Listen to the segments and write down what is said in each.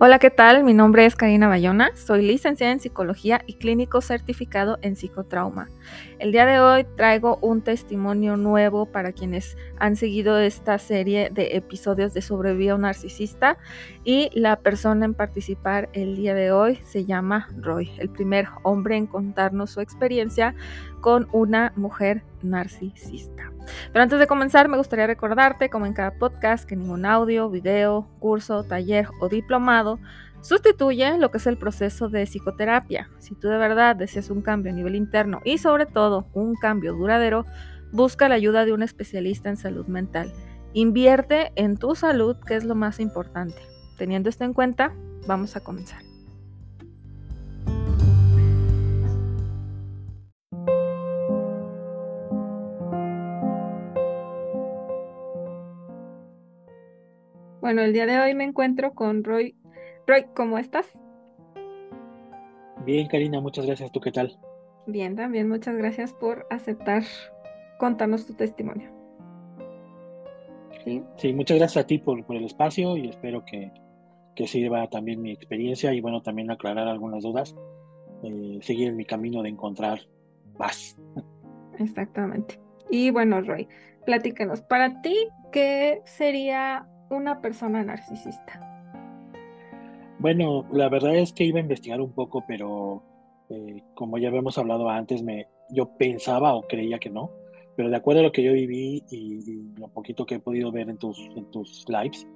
Hola, ¿qué tal? Mi nombre es Karina Bayona, soy licenciada en psicología y clínico certificado en psicotrauma. El día de hoy traigo un testimonio nuevo para quienes han seguido esta serie de episodios de Sobrevive a un narcisista y la persona en participar el día de hoy se llama Roy, el primer hombre en contarnos su experiencia con una mujer narcisista. Pero antes de comenzar, me gustaría recordarte, como en cada podcast, que ningún audio, video, curso, taller o diplomado sustituye lo que es el proceso de psicoterapia. Si tú de verdad deseas un cambio a nivel interno y sobre todo un cambio duradero, busca la ayuda de un especialista en salud mental. Invierte en tu salud, que es lo más importante. Teniendo esto en cuenta, vamos a comenzar. Bueno, el día de hoy me encuentro con Roy. Roy, ¿cómo estás? Bien, Karina, muchas gracias. ¿Tú qué tal? Bien, también muchas gracias por aceptar contarnos tu testimonio. Sí, muchas gracias a ti por, el espacio y espero que, sirva también mi experiencia y bueno, también aclarar algunas dudas, eh, seguir en mi camino de encontrar paz. Exactamente. Y bueno, Roy, platícanos, para ti, ¿qué sería una persona narcisista? Bueno, la verdad es que iba a investigar un poco, pero eh, como ya habíamos hablado antes, me, yo pensaba o creía que no, pero de acuerdo a lo que yo viví y, lo poquito que he podido ver en tus, en tus lives,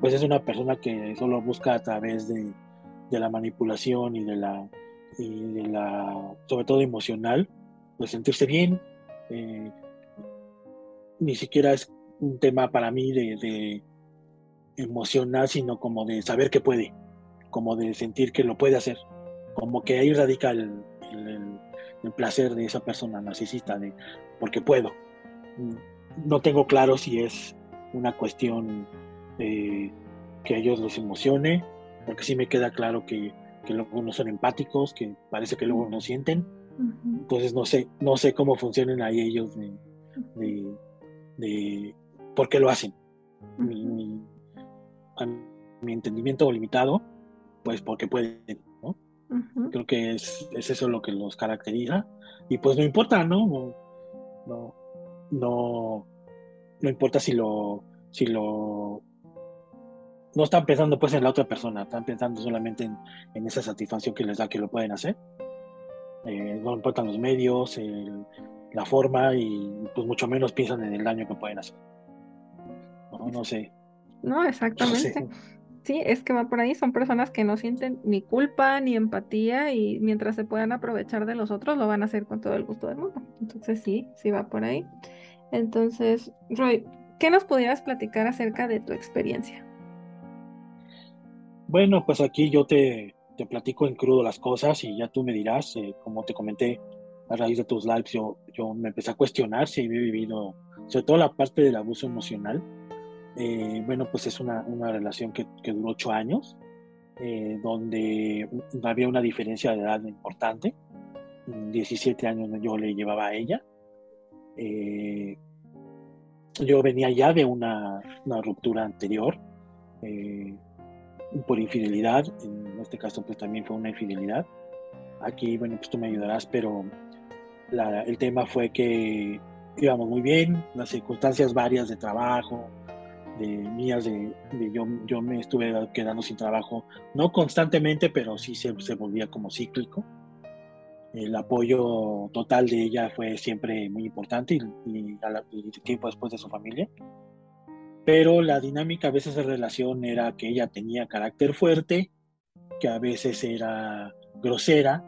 pues es una persona que solo busca a través de, la manipulación y de la, y de la, sobre todo emocional, pues sentirse bien. Eh, ni siquiera es un tema para mí de, emocional, sino como de saber que puede, como de sentir que lo puede hacer, como que ahí radica el, placer de esa persona narcisista, de porque puedo. No tengo claro si es una cuestión que a ellos los emocione, porque sí me queda claro que, que luego no son empáticos, que parece que luego no sienten. Entonces no sé, no sé cómo funcionan ahí ellos de, de, por qué lo hacen mi entendimiento limitado, pues porque pueden, ¿no? Creo que es, eso lo que los caracteriza. Y pues no importa, ¿no? No, no, no, importa si lo, si lo, no están pensando pues en la otra persona, están pensando solamente en, esa satisfacción que les da que lo pueden hacer. Eh, no importan los medios, la forma y pues mucho menos piensan en el daño que pueden hacer. No, no sé. No, exactamente. Sí, es que va por ahí, son personas que no sienten ni culpa ni empatía y mientras se puedan aprovechar de los otros lo van a hacer con todo el gusto del mundo. Entonces sí, sí va por ahí. Entonces, Roy, ¿qué nos pudieras platicar acerca de tu experiencia? Bueno, pues aquí yo te, te platico en crudo las cosas y ya tú me dirás, eh, como te comenté a raíz de tus lives, yo, yo me empecé a cuestionar si había vivido, sobre todo la parte del abuso emocional, eh, bueno, pues es una, una relación que, que, duró ocho años, eh, donde había una diferencia de edad importante. 17 años yo le llevaba a ella. Eh, yo venía ya de una, una ruptura anterior por infidelidad. En este caso, pues también fue una infidelidad. Aquí, bueno, pues tú me ayudarás, pero el tema fue que íbamos muy bien, las circunstancias varias de trabajo, de mías, de, yo, yo me estuve quedando sin trabajo, no constantemente, pero sí se, se volvía como cíclico. El apoyo total de ella fue siempre muy importante y, tiempo después de su familia. Pero la dinámica a veces de relación era que ella tenía carácter fuerte, que a veces era grosera,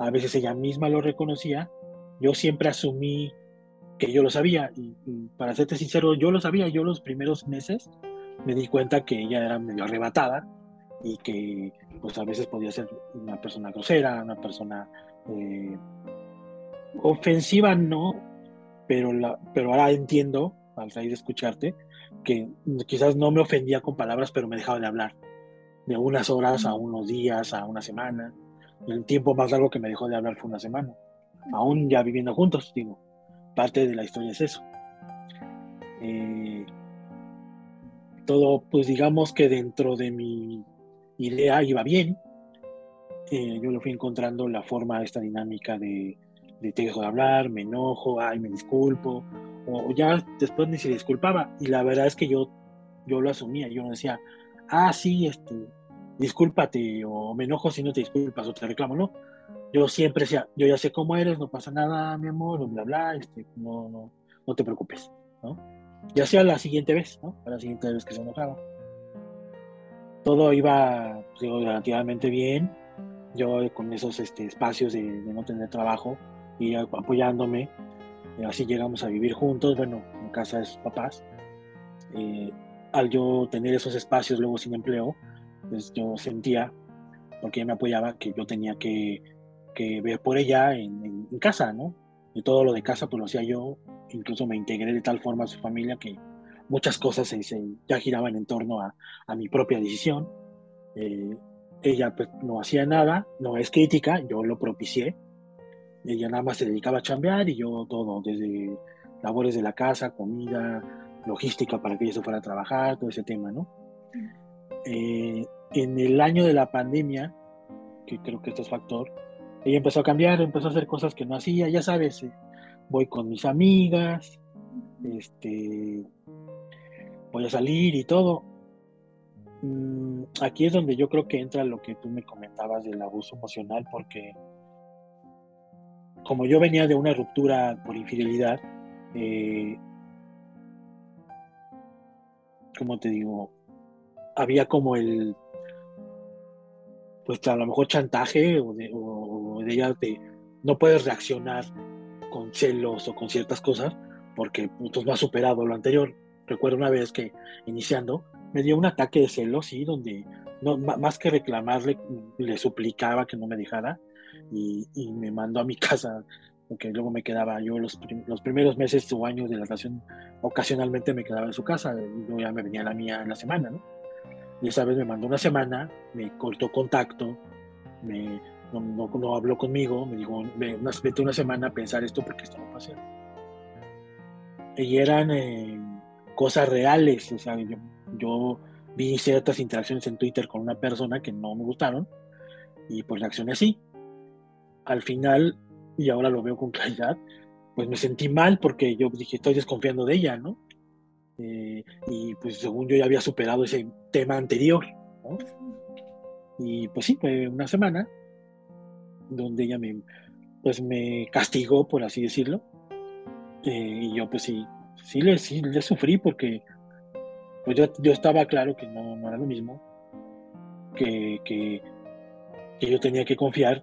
a veces ella misma lo reconocía. Yo siempre asumí que yo lo sabía. Y, para serte sincero, yo lo sabía. Yo los primeros meses me di cuenta que ella era medio arrebatada y que pues a veces podía ser una persona grosera, una persona eh, ofensiva, no, pero, la, pero ahora entiendo, al raíz de escucharte, que quizás no me ofendía con palabras, pero me dejaba de hablar. De unas horas a unos días, a una semana. El tiempo más largo que me dejó de hablar fue una semana. Aún ya viviendo juntos, digo parte de la historia es eso. Eh, todo, pues digamos que dentro de mi idea iba bien. Eh, yo lo fui encontrando la forma, esta dinámica de, de te dejo de hablar, me enojo, ay, me disculpo, o, ya después ni se disculpaba. Y la verdad es que yo, yo lo asumía, yo no decía, ah, sí, este, discúlpate, o me enojo si no te disculpas, o te reclamo, no. Yo siempre decía, yo ya sé cómo eres, no pasa nada, mi amor, bla, bla, este, no, no, no te preocupes, ¿no? Y hacía la siguiente vez, ¿no? La siguiente vez que se enojaba. Todo iba pues, relativamente bien. Yo con esos este, espacios de, no tener trabajo y apoyándome, así llegamos a vivir juntos, bueno, en casa de sus papás. Eh, al yo tener esos espacios luego sin empleo, pues yo sentía, porque ella me apoyaba, que yo tenía que, que ver por ella en, en, casa, ¿no? Y todo lo de casa pues lo hacía yo, incluso me integré de tal forma a su familia que muchas cosas se, ya giraban en torno a, a mi propia decisión. Eh, ella pues, no hacía nada, no es crítica, yo lo propicié. Ella nada más se dedicaba a chambear y yo todo, desde labores de la casa, comida, logística para que ella se fuera a trabajar, todo ese tema, ¿no? Eh, en el año de la pandemia, que creo que esto es factor, ella empezó a cambiar, empezó a hacer cosas que no hacía, ya sabes, eh, voy con mis amigas, este, voy a salir y todo. Mm, aquí es donde yo creo que entra lo que tú me comentabas del abuso emocional, porque como yo venía de una ruptura por infidelidad, eh, como te digo, había como el, pues a lo mejor chantaje o de, o de ella de no puedes reaccionar con celos o con ciertas cosas porque no has superado lo anterior. Recuerdo una vez que iniciando me dio un ataque de celos, sí, donde no, más que reclamarle, le suplicaba que no me dejara y, me mandó a mi casa, porque luego me quedaba yo los, los primeros meses o años de la relación, ocasionalmente me quedaba en su casa, y luego ya me venía la mía en la semana, ¿no? Y esa vez me mandó una semana, me cortó contacto, me, no, no, habló conmigo, me dijo, vete una semana a pensar esto porque esto no pasa. Y eran eh, cosas reales, o sea, yo, yo, vi ciertas interacciones en Twitter con una persona que no me gustaron y pues reaccioné así. Al final, y ahora lo veo con claridad, pues me sentí mal porque yo dije, estoy desconfiando de ella, ¿no? Eh, y pues según yo ya había superado ese tema anterior, ¿no? Y pues sí, fue una semana donde ella me, pues me castigó, por así decirlo. Eh, y yo pues sí, sí le, sí le sufrí porque pues yo, yo estaba claro que no, no era lo mismo, que, que, que, yo tenía que confiar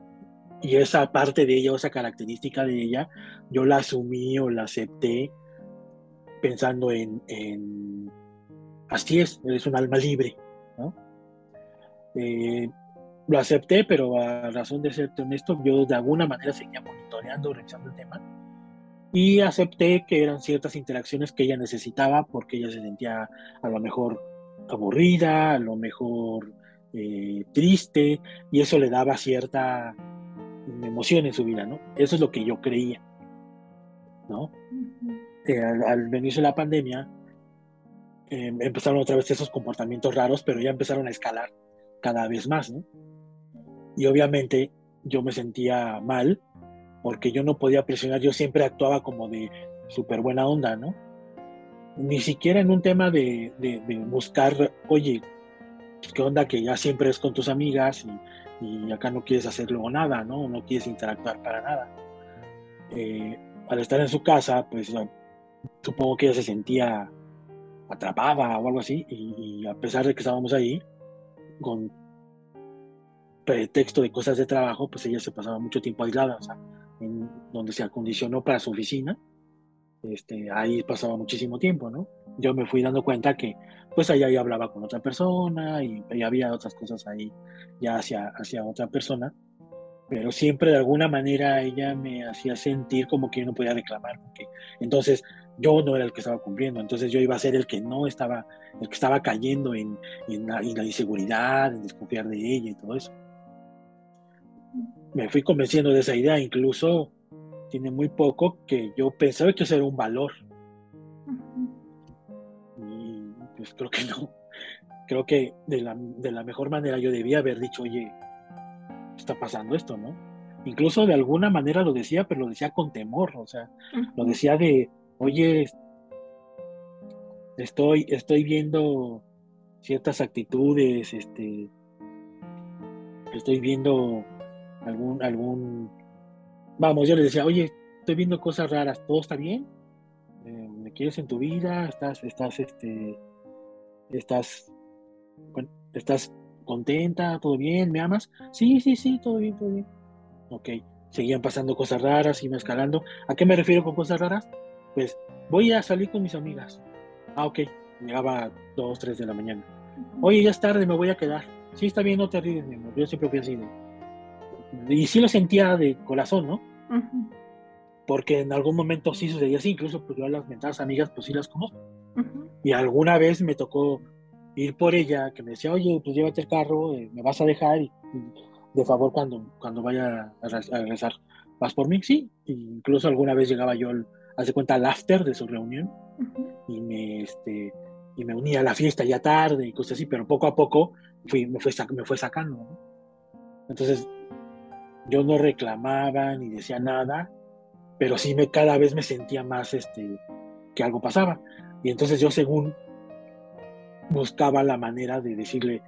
y esa parte de ella, o esa característica de ella, yo la asumí o la acepté pensando en, en así es, eres un alma libre, ¿no? Eh, lo acepté, pero a razón de ser honesto, yo de alguna manera seguía monitoreando, revisando el tema. Y acepté que eran ciertas interacciones que ella necesitaba porque ella se sentía a lo mejor aburrida, a lo mejor eh, triste, y eso le daba cierta emoción en su vida, ¿no? Eso es lo que yo creía, ¿no? Eh, al, inicio de la pandemia, em, empezaron otra vez esos comportamientos raros, pero ya empezaron a escalar cada vez más, ¿no? Y obviamente yo me sentía mal porque yo no podía presionar, yo siempre actuaba como de súper buena onda, ¿no? Ni siquiera en un tema de, buscar, oye, pues, ¿qué onda que ya siempre es con tus amigas y, acá no quieres hacer luego nada, ¿no? No quieres interactuar para nada. Eh, al estar en su casa, pues supongo que ella se sentía atrapada o algo así, y, y a pesar de que estábamos ahí, con pretexto de cosas de trabajo, pues ella se pasaba mucho tiempo aislada, o sea, en donde se acondicionó para su oficina, este, ahí pasaba muchísimo tiempo, ¿no? Yo me fui dando cuenta que, pues allá ya hablaba con otra persona y, había otras cosas ahí ya hacia, hacia otra persona, pero siempre de alguna manera ella me hacía sentir como que yo no podía reclamar, porque entonces yo no era el que estaba cumpliendo, entonces yo iba a ser el que no estaba, el que estaba cayendo en, en, la, en la inseguridad, en desconfiar de ella y todo eso me fui convenciendo de esa idea, incluso tiene muy poco que yo pensaba que eso era un valor. Y pues creo que no. creo que de la, de la mejor manera yo debía haber dicho, oye, está pasando esto, ¿no? Incluso de alguna manera lo decía, pero lo decía con temor, o sea, lo decía de, oye, estoy, estoy viendo ciertas actitudes, este, estoy viendo algún, algún, vamos, yo le decía, oye, estoy viendo cosas raras, ¿todo está bien? Eh, ¿Me quieres en tu vida? ¿Estás, estás, este, estás, estás contenta? ¿Todo bien? ¿Me amas? Sí, sí, sí, todo bien, todo bien. Ok, seguían pasando cosas raras, iba escalando. ¿A qué me refiero con cosas raras? Pues voy a salir con mis amigas. Ah, ok, llegaba a 2, 3 de la mañana. Oye, ya es tarde, me voy a quedar. Sí, está bien, no te ríes, mi. Yo siempre fui así. Y sí lo sentía de corazón, ¿no? Porque en algún momento sí sucedía así, incluso pues yo a las mentadas amigas pues sí las conozco. Y alguna vez me tocó ir por ella, que me decía, oye, pues llévate el carro, eh, me vas a dejar y, de favor cuando, cuando vaya a, regresar, ¿vas por mí? Sí. incluso alguna vez llegaba yo, hace cuenta, al after de su reunión y me, este, y me unía a la fiesta ya tarde y cosas así, pero poco a poco fui, me, fue, me fue sacando. Entonces, yo no reclamaba ni decía nada, pero sí me, cada vez me sentía más este, que algo pasaba. Y entonces yo según buscaba la manera de decirle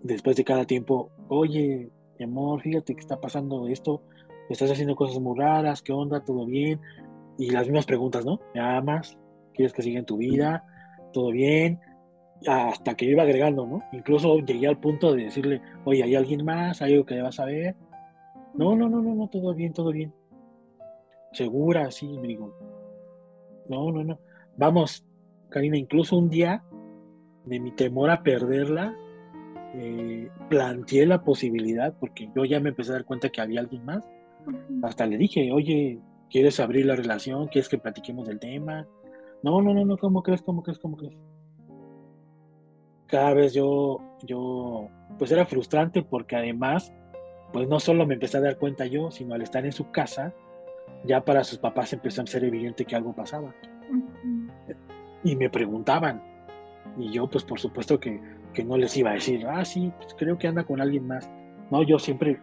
después de cada tiempo, oye, mi amor, fíjate que está pasando esto, estás haciendo cosas muy raras, ¿qué onda? ¿Todo bien? Y las mismas preguntas, ¿no? ¿Me amas? ¿Quieres que siga en tu vida? todo bien, hasta que iba agregando, ¿no? Incluso llegué al punto de decirle, oye, ¿hay alguien más? ¿Hay algo que debas saber? No, no, no, no, no, todo bien, todo bien. Segura, sí, me digo. No, no, no. Vamos, Karina, incluso un día de mi temor a perderla, eh, planteé la posibilidad, porque yo ya me empecé a dar cuenta que había alguien más. Hasta le dije, oye, ¿quieres abrir la relación? ¿Quieres que platiquemos del tema? No, no, no, no, ¿cómo crees? ¿Cómo crees? ¿Cómo crees? Cada vez yo, yo, pues era frustrante porque además, pues no solo me empecé a dar cuenta yo, sino al estar en su casa, ya para sus papás empezó a ser evidente que algo pasaba. Y me preguntaban. Y yo, pues por supuesto que, que, no les iba a decir, ah, sí, pues creo que anda con alguien más. No, yo siempre,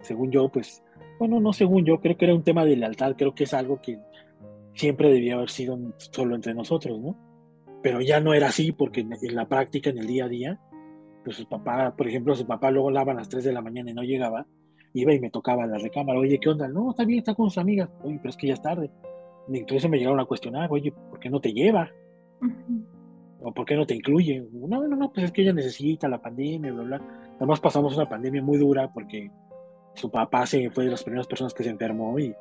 según yo, pues, bueno, no según yo, creo que era un tema de lealtad, creo que es algo que siempre debía haber sido solo entre nosotros, ¿no? Pero ya no era así porque en, la práctica, en el día a día, pues su papá, por ejemplo, su papá luego lava a las 3 de la mañana y no llegaba, iba y me tocaba la recámara, oye, ¿qué onda? No, está bien, está con sus amigas, oye, pero es que ya es tarde. Incluso me llegaron a cuestionar, oye, ¿por qué no te lleva? ¿O por qué no te incluye? No, no, no, pues es que ella necesita la pandemia, bla, bla. Además pasamos una pandemia muy dura porque su papá se fue de las primeras personas que se enfermó y,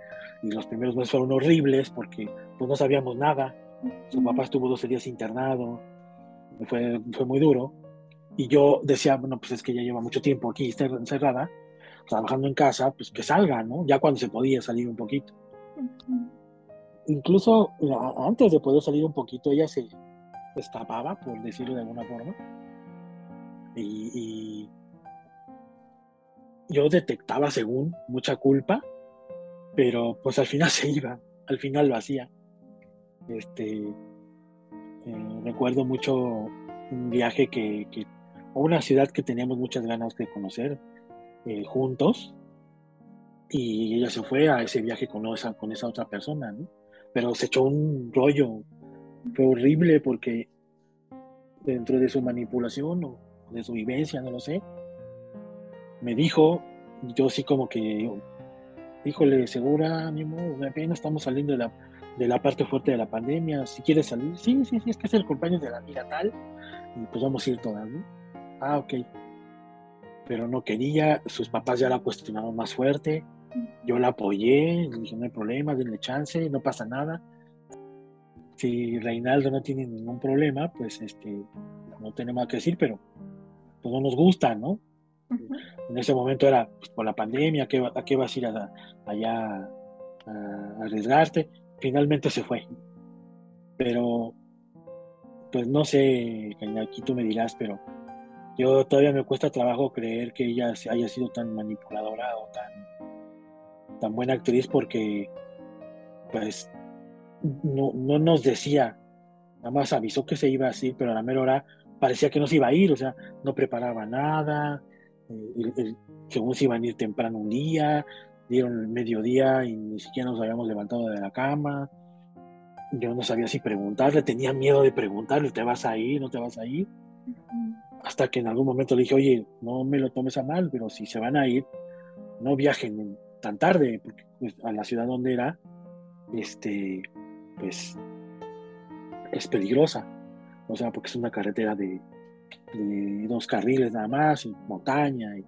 y los primeros meses fueron horribles porque pues no sabíamos nada. Su papá estuvo 12 días internado, fue, fue muy duro. Y yo decía, bueno, pues es que ya lleva mucho tiempo aquí encerrada, trabajando en casa, pues que salga, ¿no? Ya cuando se podía salir un poquito. Incluso antes de poder salir un poquito, ella se escapaba, por decirlo de alguna forma. y yo detectaba según mucha culpa, pero pues al final se iba, al final lo hacía. Este, eh, recuerdo mucho un viaje que, que, o una ciudad que teníamos muchas ganas de conocer eh, juntos y ella se fue a ese viaje con esa, con esa otra persona. Pero se echó un rollo, fue horrible porque dentro de su manipulación o de su vivencia, no lo sé, me dijo, yo sí como que, híjole, segura, amor, apenas estamos saliendo de la, de la parte fuerte de la pandemia, si quieres salir, sí, sí, sí, es que es el cumpleaños de la amiga tal, y pues vamos a ir todas, ¿no? Ah, ok. Pero no quería, sus papás ya la cuestionaron más fuerte, yo la apoyé, le dije, no hay problema, denle chance, no pasa nada. Si Reinaldo no tiene ningún problema, pues este, no tenemos nada que decir, pero pues no nos gusta, ¿no? En ese momento era pues, por la pandemia, ¿a qué, vas a ir allá a, arriesgarte? Finalmente se fue. Pero, pues no sé, aquí tú me dirás, pero yo todavía me cuesta trabajo creer que ella haya sido tan manipuladora o tan, buena actriz porque, pues, no, no nos decía, nada más avisó que se iba así, pero a la mera hora parecía que no se iba a ir, o sea, no preparaba nada, eh, según se iban a ir temprano un día, dieron el mediodía y ni siquiera nos habíamos levantado de la cama. Yo no sabía si preguntarle, tenía miedo de preguntarle, ¿te vas a ir? ¿No te vas a ir? Hasta que en algún momento le dije, oye, no me lo tomes a mal, pero si se van a ir, no viajen tan tarde, porque pues, a la ciudad donde era, este, pues es peligrosa. O sea, porque es una carretera de, dos carriles nada más, y montaña, y,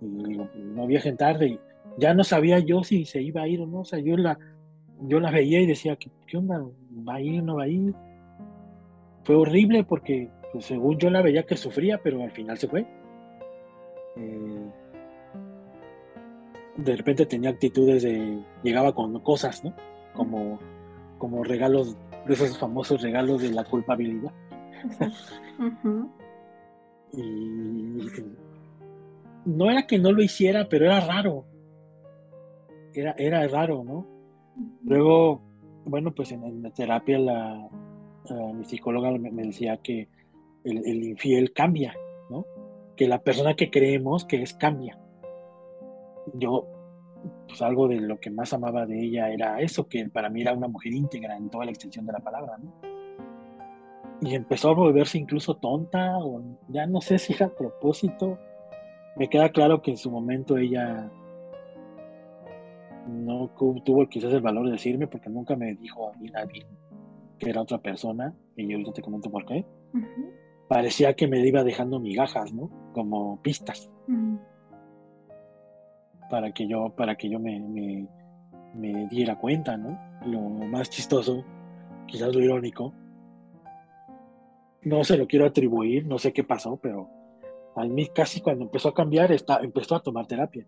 no viajen tarde. ya no sabía yo si se iba a ir o no. O sea, yo la, yo la veía y decía, ¿qué, qué onda? ¿Va a ir o no va a ir? Fue horrible porque, pues, según yo la veía que sufría, pero al final se fue. Eh, de repente tenía actitudes de. llegaba con cosas, ¿no? Como, como regalos de esos famosos regalos de la culpabilidad. y no era que no lo hiciera, pero era raro. Era, era raro, ¿no? Luego, bueno, pues en, la terapia la, mi psicóloga me, decía que el, el, infiel cambia, ¿no? Que la persona que creemos que es cambia. Yo pues algo de lo que más amaba de ella era eso, que para mí era una mujer íntegra en toda la extensión de la palabra, ¿no? Y empezó a volverse incluso tonta, o ya no sé si era a propósito. Me queda claro que en su momento ella no tuvo quizás el valor de decirme, porque nunca me dijo a mí nadie que era otra persona, y yo ahorita te comento por qué. Parecía que me iba dejando migajas, ¿no? Como pistas para que yo, para que yo me, me, diera cuenta, ¿no? Lo más chistoso, quizás lo irónico, no se lo quiero atribuir, no sé qué pasó, pero a mí casi cuando empezó a cambiar, está, empezó a tomar terapia.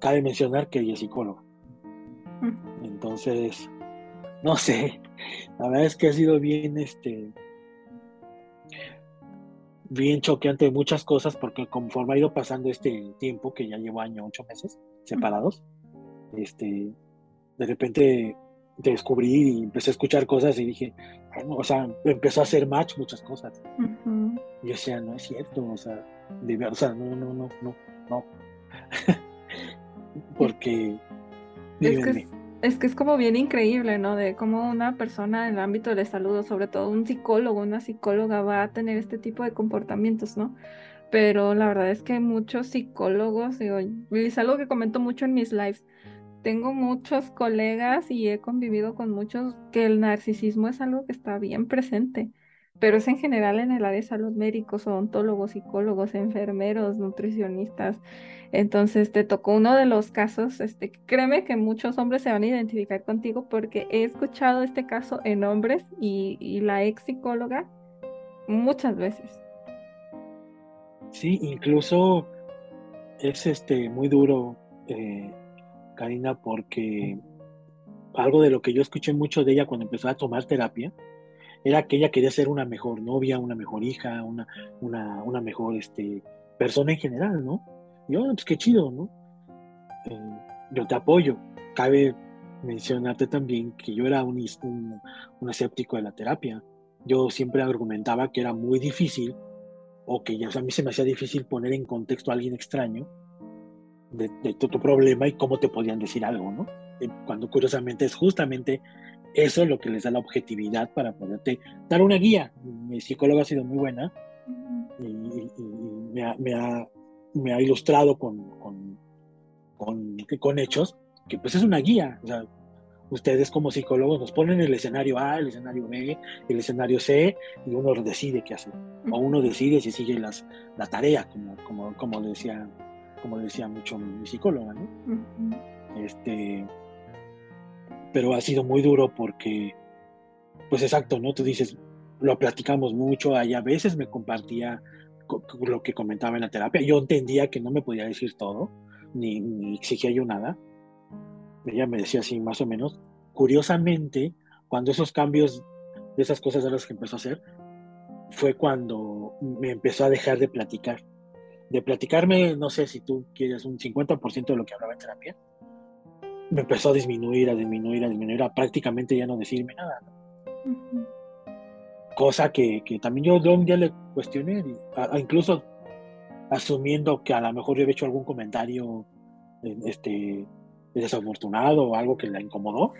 Cabe mencionar que ella es psicóloga. Entonces, no sé, la verdad es que ha sido bien, este, bien choqueante de muchas cosas porque conforme ha ido pasando este tiempo, que ya llevo año, ocho meses separados, este, de repente descubrí y empecé a escuchar cosas y dije, o sea, empezó a hacer match muchas cosas. Y yo decía, no es cierto, o sea, de, o sea, no, no, no, no, no. porque... Es que es como bien increíble, ¿no? De cómo una persona en el ámbito de salud, sobre todo un psicólogo, una psicóloga, va a tener este tipo de comportamientos, ¿no? Pero la verdad es que muchos psicólogos, digo, es algo que comento mucho en mis lives. Tengo muchos colegas y he convivido con muchos que el narcisismo es algo que está bien presente pero es en general en el área de salud, médicos, odontólogos, psicólogos, enfermeros, nutricionistas. Entonces te tocó uno de los casos, este, créeme que muchos hombres se van a identificar contigo porque he escuchado este caso en hombres y, la ex psicóloga muchas veces. Sí, incluso es este muy duro, eh, Karina, porque algo de lo que yo escuché mucho de ella cuando empezó a tomar terapia, era que ella quería ser una mejor novia, una mejor hija, una, una, una mejor este, persona en general, ¿no? Y yo, pues qué chido, ¿no? Eh, yo te apoyo. Cabe mencionarte también que yo era un, un, escéptico de la terapia. Yo siempre argumentaba que era muy difícil, o que ya, a mí se me hacía difícil poner en contexto a alguien extraño de, de tu, tu, problema y cómo te podían decir algo, ¿no? Eh, cuando curiosamente es justamente eso es lo que les da la objetividad para poderte dar una guía. Mi psicóloga ha sido muy buena y, me, ha, ilustrado con, con, hechos que pues es una guía. ustedes como psicólogos nos ponen el escenario A, el escenario B, el escenario C y uno decide qué hacer. O uno decide si sigue las, la tarea, como, como, como, decía, como decía mucho mi, psicóloga. Este pero ha sido muy duro porque, pues exacto, ¿no? Tú dices, lo platicamos mucho, ahí a veces me compartía lo que comentaba en la terapia, yo entendía que no me podía decir todo, ni, exigía yo nada, ella me decía así más o menos, curiosamente, cuando esos cambios de esas cosas de las que empezó a hacer, fue cuando me empezó a dejar de platicar. De platicarme, no sé si tú quieres un 50% de lo que hablaba en terapia, me empezó a disminuir, a disminuir, a disminuir, a prácticamente ya no decirme nada. cosa que, también yo, un día le cuestioné, incluso asumiendo que a lo mejor yo había hecho algún comentario este, desafortunado o algo que la incomodó,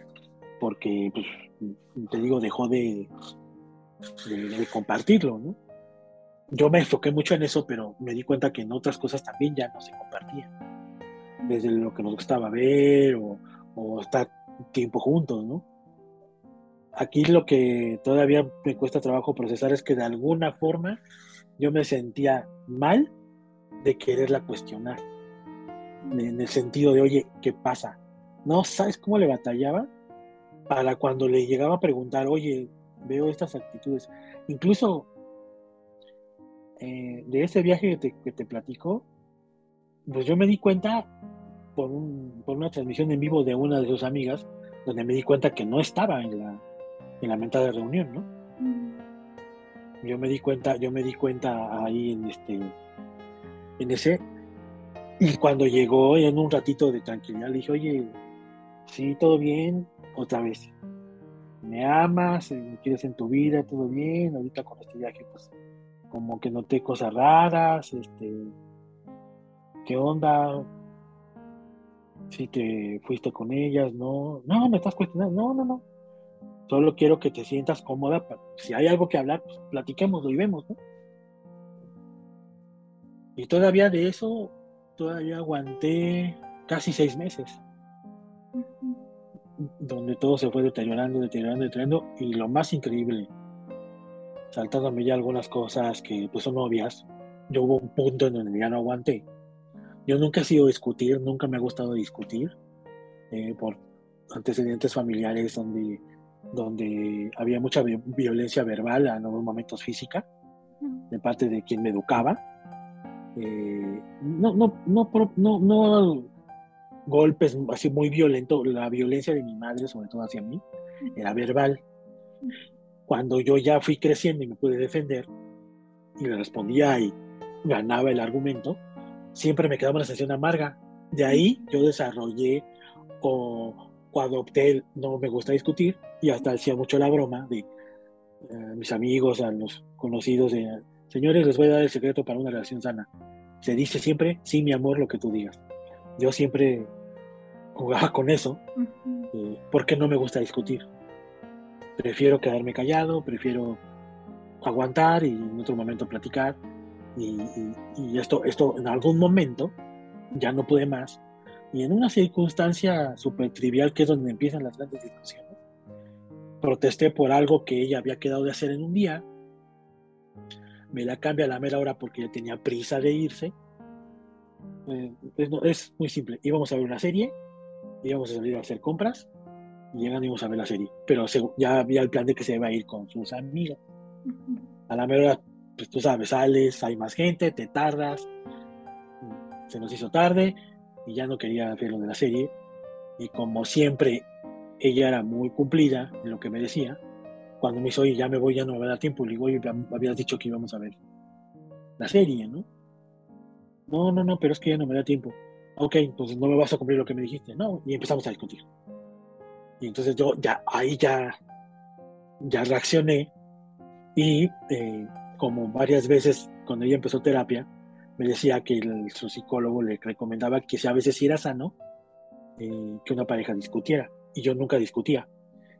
porque, pues, te digo, dejó de, de, compartirlo, ¿no? Yo me enfoqué mucho en eso, pero me di cuenta que en otras cosas también ya no se compartían. Desde lo que nos gustaba ver o, o estar tiempo juntos, ¿no? Aquí lo que todavía me cuesta trabajo procesar es que de alguna forma yo me sentía mal de quererla cuestionar. En el sentido de, oye, ¿qué pasa? No, ¿sabes cómo le batallaba? Para cuando le llegaba a preguntar, oye, veo estas actitudes. Incluso eh, de ese viaje que te, que te platico, pues yo me di cuenta por, un, por una transmisión en vivo de una de sus amigas, donde me di cuenta que no estaba en la, en la mentada reunión, ¿no? Mm. Yo me di cuenta, yo me di cuenta ahí en este, en ese, y cuando llegó en un ratito de tranquilidad, le dije, oye, sí, todo bien, otra vez. Me amas, me quieres en tu vida, todo bien. Ahorita con este viaje, pues, como que noté cosas raras, este, ¿qué onda? Si te fuiste con ellas, no, no, me estás cuestionando, no, no, no. Solo quiero que te sientas cómoda. Si hay algo que hablar, pues platiquémoslo y vemos, ¿no? Y todavía de eso, todavía aguanté casi seis meses. Donde todo se fue deteriorando, deteriorando, deteriorando. Y lo más increíble, saltándome ya algunas cosas que pues son obvias, yo hubo un punto en donde ya no aguanté. Yo nunca he sido discutir, nunca me ha gustado discutir eh, por antecedentes familiares donde donde había mucha violencia verbal, algunos momentos física, de parte de quien me educaba. Eh, no, no, no, no, no golpes así muy violentos, la violencia de mi madre, sobre todo hacia mí, era verbal. Cuando yo ya fui creciendo y me pude defender, y le respondía y ganaba el argumento, siempre me quedaba una sensación amarga. De ahí yo desarrollé o cuando opté no me gusta discutir y hasta hacía mucho la broma de eh, mis amigos, a los conocidos de señores, les voy a dar el secreto para una relación sana. Se dice siempre, sí, mi amor, lo que tú digas. Yo siempre jugaba con eso eh, porque no me gusta discutir. Prefiero quedarme callado, prefiero aguantar y en otro momento platicar. Y, y esto, esto en algún momento ya no pude más. Y en una circunstancia súper trivial, que es donde empiezan las grandes discusiones, protesté por algo que ella había quedado de hacer en un día, me la cambia a la mera hora porque ella tenía prisa de irse. Eh, es, muy simple, íbamos a ver una serie, íbamos a salir a hacer compras, y llegan íbamos a ver la serie, pero ya había el plan de que se iba a ir con sus amigas. A la mera hora, pues tú sabes, sales, hay más gente, te tardas, se nos hizo tarde, y ya no quería hacer lo de la serie. Y como siempre, ella era muy cumplida en lo que me decía. Cuando me dijo, oye, ya me voy, ya no me va a dar tiempo, le digo, oye, habías dicho que íbamos a ver la serie, ¿no? No, no, no, pero es que ya no me da tiempo. Ok, entonces no me vas a cumplir lo que me dijiste. No, y empezamos a discutir. Y entonces yo ya, ahí ya, ya reaccioné. Y eh, como varias veces cuando ella empezó terapia, me decía que su psicólogo le recomendaba que si a veces era sano eh, que una pareja discutiera. Y yo nunca discutía.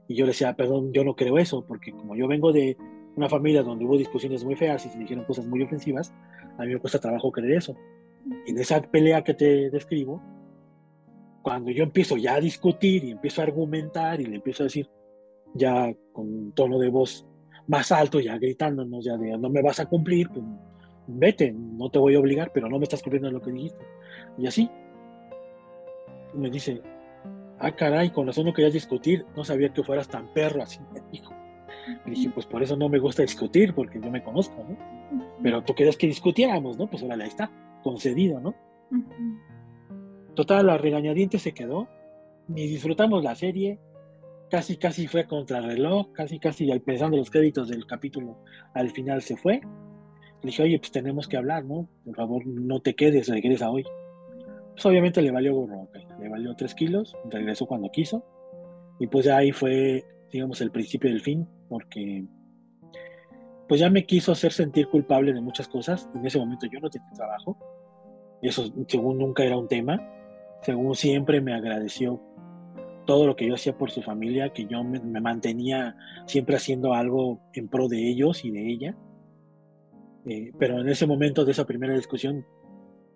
Y yo le decía, perdón, yo no creo eso, porque como yo vengo de una familia donde hubo discusiones muy feas y se dijeron cosas muy ofensivas, a mí me cuesta trabajo creer eso. Y en esa pelea que te describo, cuando yo empiezo ya a discutir y empiezo a argumentar y le empiezo a decir, ya con tono de voz más alto, ya gritándonos, ya de no me vas a cumplir, pues vete, no te voy a obligar, pero no me estás cumpliendo lo que dijiste. Y así me dice, ah, caray, con razón no querías discutir, no sabía que fueras tan perro, así me dijo. Y dije, pues por eso no me gusta discutir, porque yo me conozco, ¿no? Pero tú querías que discutiéramos, ¿no? Pues ahora ahí está, concedido, ¿no? Total, la regañadiente se quedó, ni disfrutamos la serie, casi, casi fue contra reloj, casi, casi, pensando los créditos del capítulo, al final se fue, le dije, oye, pues tenemos que hablar, ¿no? Por favor, no te quedes, regresa hoy. Pues obviamente le valió gorro, le valió tres kilos, regresó cuando quiso. Y pues ahí fue, digamos, el principio del fin, porque pues ya me quiso hacer sentir culpable de muchas cosas. En ese momento yo no tenía trabajo. Eso, según nunca era un tema. Según siempre me agradeció todo lo que yo hacía por su familia, que yo me, mantenía siempre haciendo algo en pro de ellos y de ella. Eh, pero en ese momento de esa primera discusión,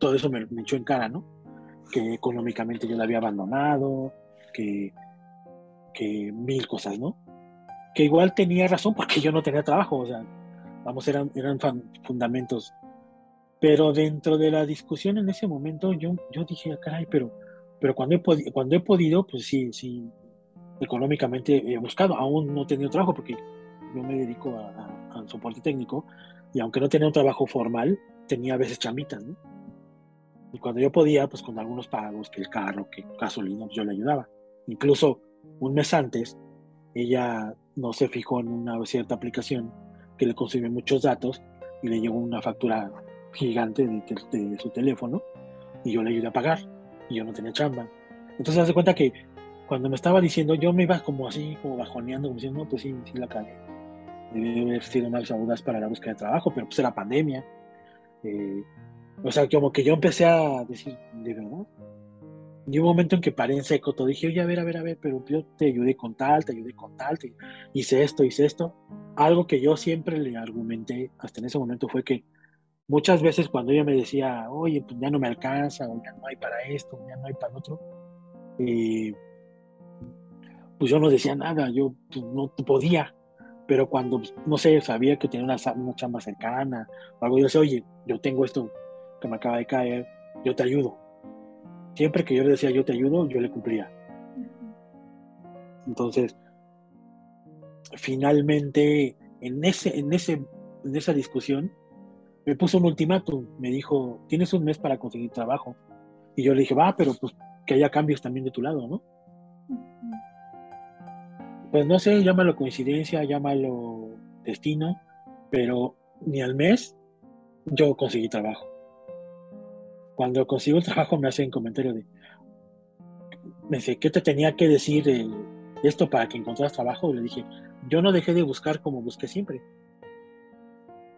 todo eso me, me, echó en cara, ¿no? Que económicamente yo la había abandonado, que, que mil cosas, ¿no? Que igual tenía razón porque yo no tenía trabajo, o sea, vamos, eran, eran fundamentos. Pero dentro de la discusión en ese momento yo, yo dije, ah, caray, pero, pero cuando, he cuando he podido, pues sí, sí, económicamente he buscado, aún no he tenido trabajo porque yo me dedico al soporte técnico y aunque no tenía un trabajo formal, tenía a veces chamitas, ¿no? Y cuando yo podía, pues con algunos pagos, que el carro, que gasolina, pues yo le ayudaba. Incluso un mes antes, ella no se fijó en una cierta aplicación que le consume muchos datos y le llegó una factura gigante de, su teléfono y yo le ayudé a pagar y yo no tenía chamba. Entonces, hace cuenta que cuando me estaba diciendo, yo me iba como así, como bajoneando, como diciendo, no, pues sí, sí la cagué. Debe haber sido más agudas para la búsqueda de trabajo, pero pues era pandemia. Eh, o sea, como que yo empecé a decir, de verdad. Y un momento en que paré en seco, todo dije, oye, a ver, a ver, a ver, pero yo te ayudé con tal, te ayudé con tal, te hice esto, hice esto. Algo que yo siempre le argumenté hasta en ese momento fue que muchas veces cuando ella me decía, oye, pues ya no me alcanza, o ya no hay para esto, ya no hay para otro, eh, pues yo no decía nada, yo pues, no podía. Pero cuando, no sé, sabía que tenía una, una chamba cercana o algo, yo decía, oye, yo tengo esto que me acaba de caer, yo te ayudo. Siempre que yo le decía yo te ayudo, yo le cumplía. Entonces, finalmente, en, ese, en, ese, en esa discusión, me puso un ultimátum. Me dijo, tienes un mes para conseguir trabajo. Y yo le dije, va, pero pues que haya cambios también de tu lado, ¿no? Pues no sé, llámalo coincidencia, llámalo destino, pero ni al mes yo conseguí trabajo. Cuando consigo el trabajo me hacen comentario de, me dice, ¿qué te tenía que decir esto para que encontraras trabajo? Y le dije, yo no dejé de buscar como busqué siempre.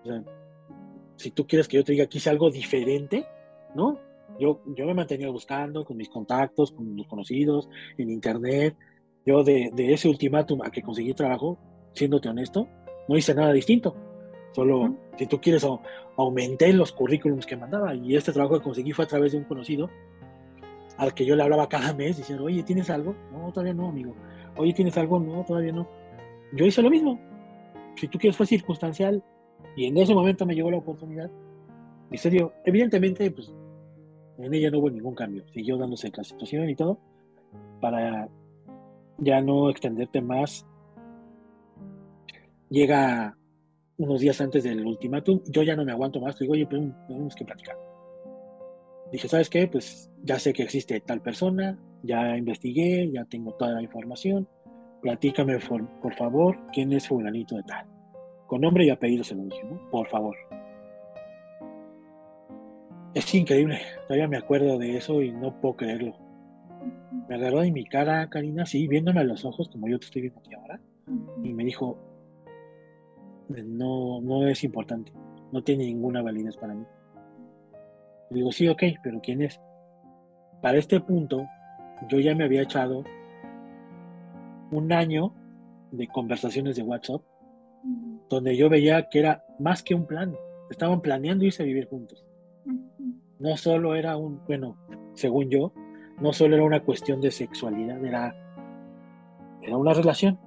O sea, si tú quieres que yo te diga que hice algo diferente, ¿no? Yo, yo me mantenía buscando con mis contactos, con los conocidos, en internet. Yo de, de ese ultimátum a que conseguí trabajo, siéndote honesto, no hice nada distinto. Solo, si tú quieres, aumenté los currículums que mandaba y este trabajo que conseguí fue a través de un conocido al que yo le hablaba cada mes diciendo, oye, ¿tienes algo? No, todavía no, amigo. Oye, ¿tienes algo? No, todavía no. Yo hice lo mismo. Si tú quieres, fue circunstancial y en ese momento me llegó la oportunidad. Y se dio. Evidentemente, pues en ella no hubo ningún cambio. Siguió dándose la situación y todo. Para ya no extenderte más, llega unos días antes del ultimátum, yo ya no me aguanto más, digo, oye, pero tenemos que platicar. Dije, ¿sabes qué? Pues ya sé que existe tal persona, ya investigué, ya tengo toda la información, platícame por, favor quién es fulanito de tal. Con nombre y apellido se lo dije, ¿no? Por favor. Es increíble, todavía me acuerdo de eso y no puedo creerlo. Me agarró de mi cara, Karina, sí, viéndome a los ojos como yo te estoy viendo aquí ahora, y me dijo, no, no es importante, no tiene ninguna validez para mí. Le digo, sí, ok, pero ¿quién es? Para este punto, yo ya me había echado un año de conversaciones de WhatsApp, donde yo veía que era más que un plan, estaban planeando irse a vivir juntos. No solo era un, bueno, según yo, no solo era una cuestión de sexualidad, era, era una relación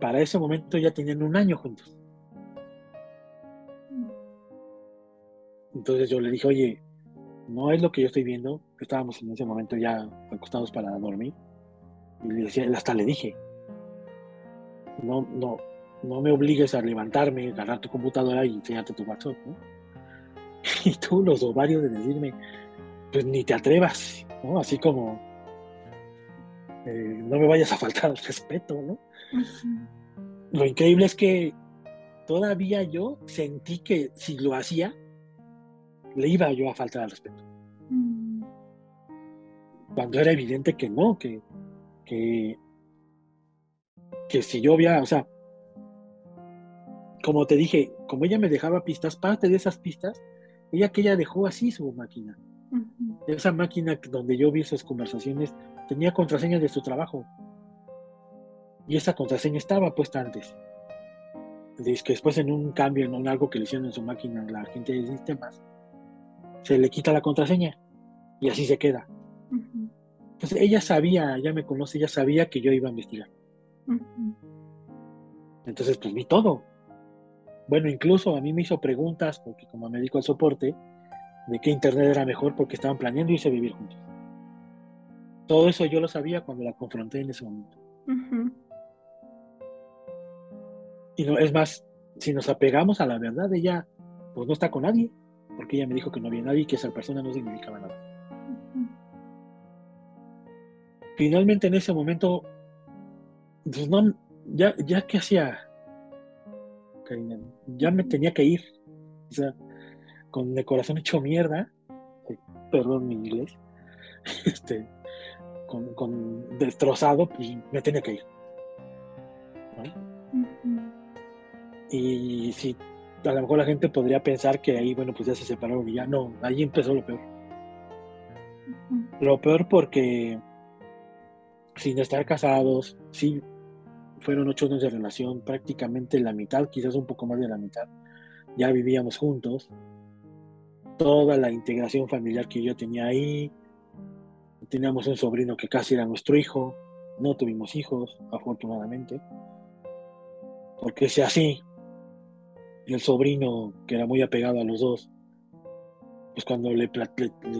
para ese momento ya tenían un año juntos. Entonces yo le dije, oye, no es lo que yo estoy viendo. Estábamos en ese momento ya acostados para dormir. Y le decía, hasta le dije, no, no, no me obligues a levantarme, agarrar tu computadora y enseñarte tu WhatsApp, ¿no? Y tú los ovarios de decirme, pues ni te atrevas, ¿no? Así como, eh, no me vayas a faltar el respeto, ¿no? Lo increíble es que todavía yo sentí que si lo hacía, le iba yo a faltar al respeto. Mm. Cuando era evidente que no, que, que, que si yo había, o sea, como te dije, como ella me dejaba pistas, parte de esas pistas, ella que ella dejó así su máquina. Esa máquina donde yo vi esas conversaciones tenía contraseñas de su trabajo. Y esa contraseña estaba puesta antes. Dice que después en un cambio, en algo que le hicieron en su máquina la gente de sistemas, se le quita la contraseña y así se queda. Entonces ella sabía, ya me conoce, ella sabía que yo iba a investigar. Entonces pues vi todo. Bueno, incluso a mí me hizo preguntas, porque como me dedico al soporte, de qué internet era mejor porque estaban planeando irse a vivir juntos. Todo eso yo lo sabía cuando la confronté en ese momento. Y no, es más, si nos apegamos a la verdad, ella pues no está con nadie, porque ella me dijo que no había nadie y que esa persona no significaba nada. Finalmente en ese momento, pues no, ya, ya que hacía, ya me tenía que ir, o sea, con el corazón hecho mierda, perdón mi inglés, este, con, destrozado, pues me tenía que ir. Y si a lo mejor la gente podría pensar que ahí, bueno, pues ya se separaron y ya no, ahí empezó lo peor. Lo peor porque sin estar casados, sí, fueron ocho años de relación, prácticamente la mitad, quizás un poco más de la mitad, ya vivíamos juntos. Toda la integración familiar que yo tenía ahí, teníamos un sobrino que casi era nuestro hijo, no tuvimos hijos, afortunadamente, porque si así, el sobrino, que era muy apegado a los dos, pues cuando le,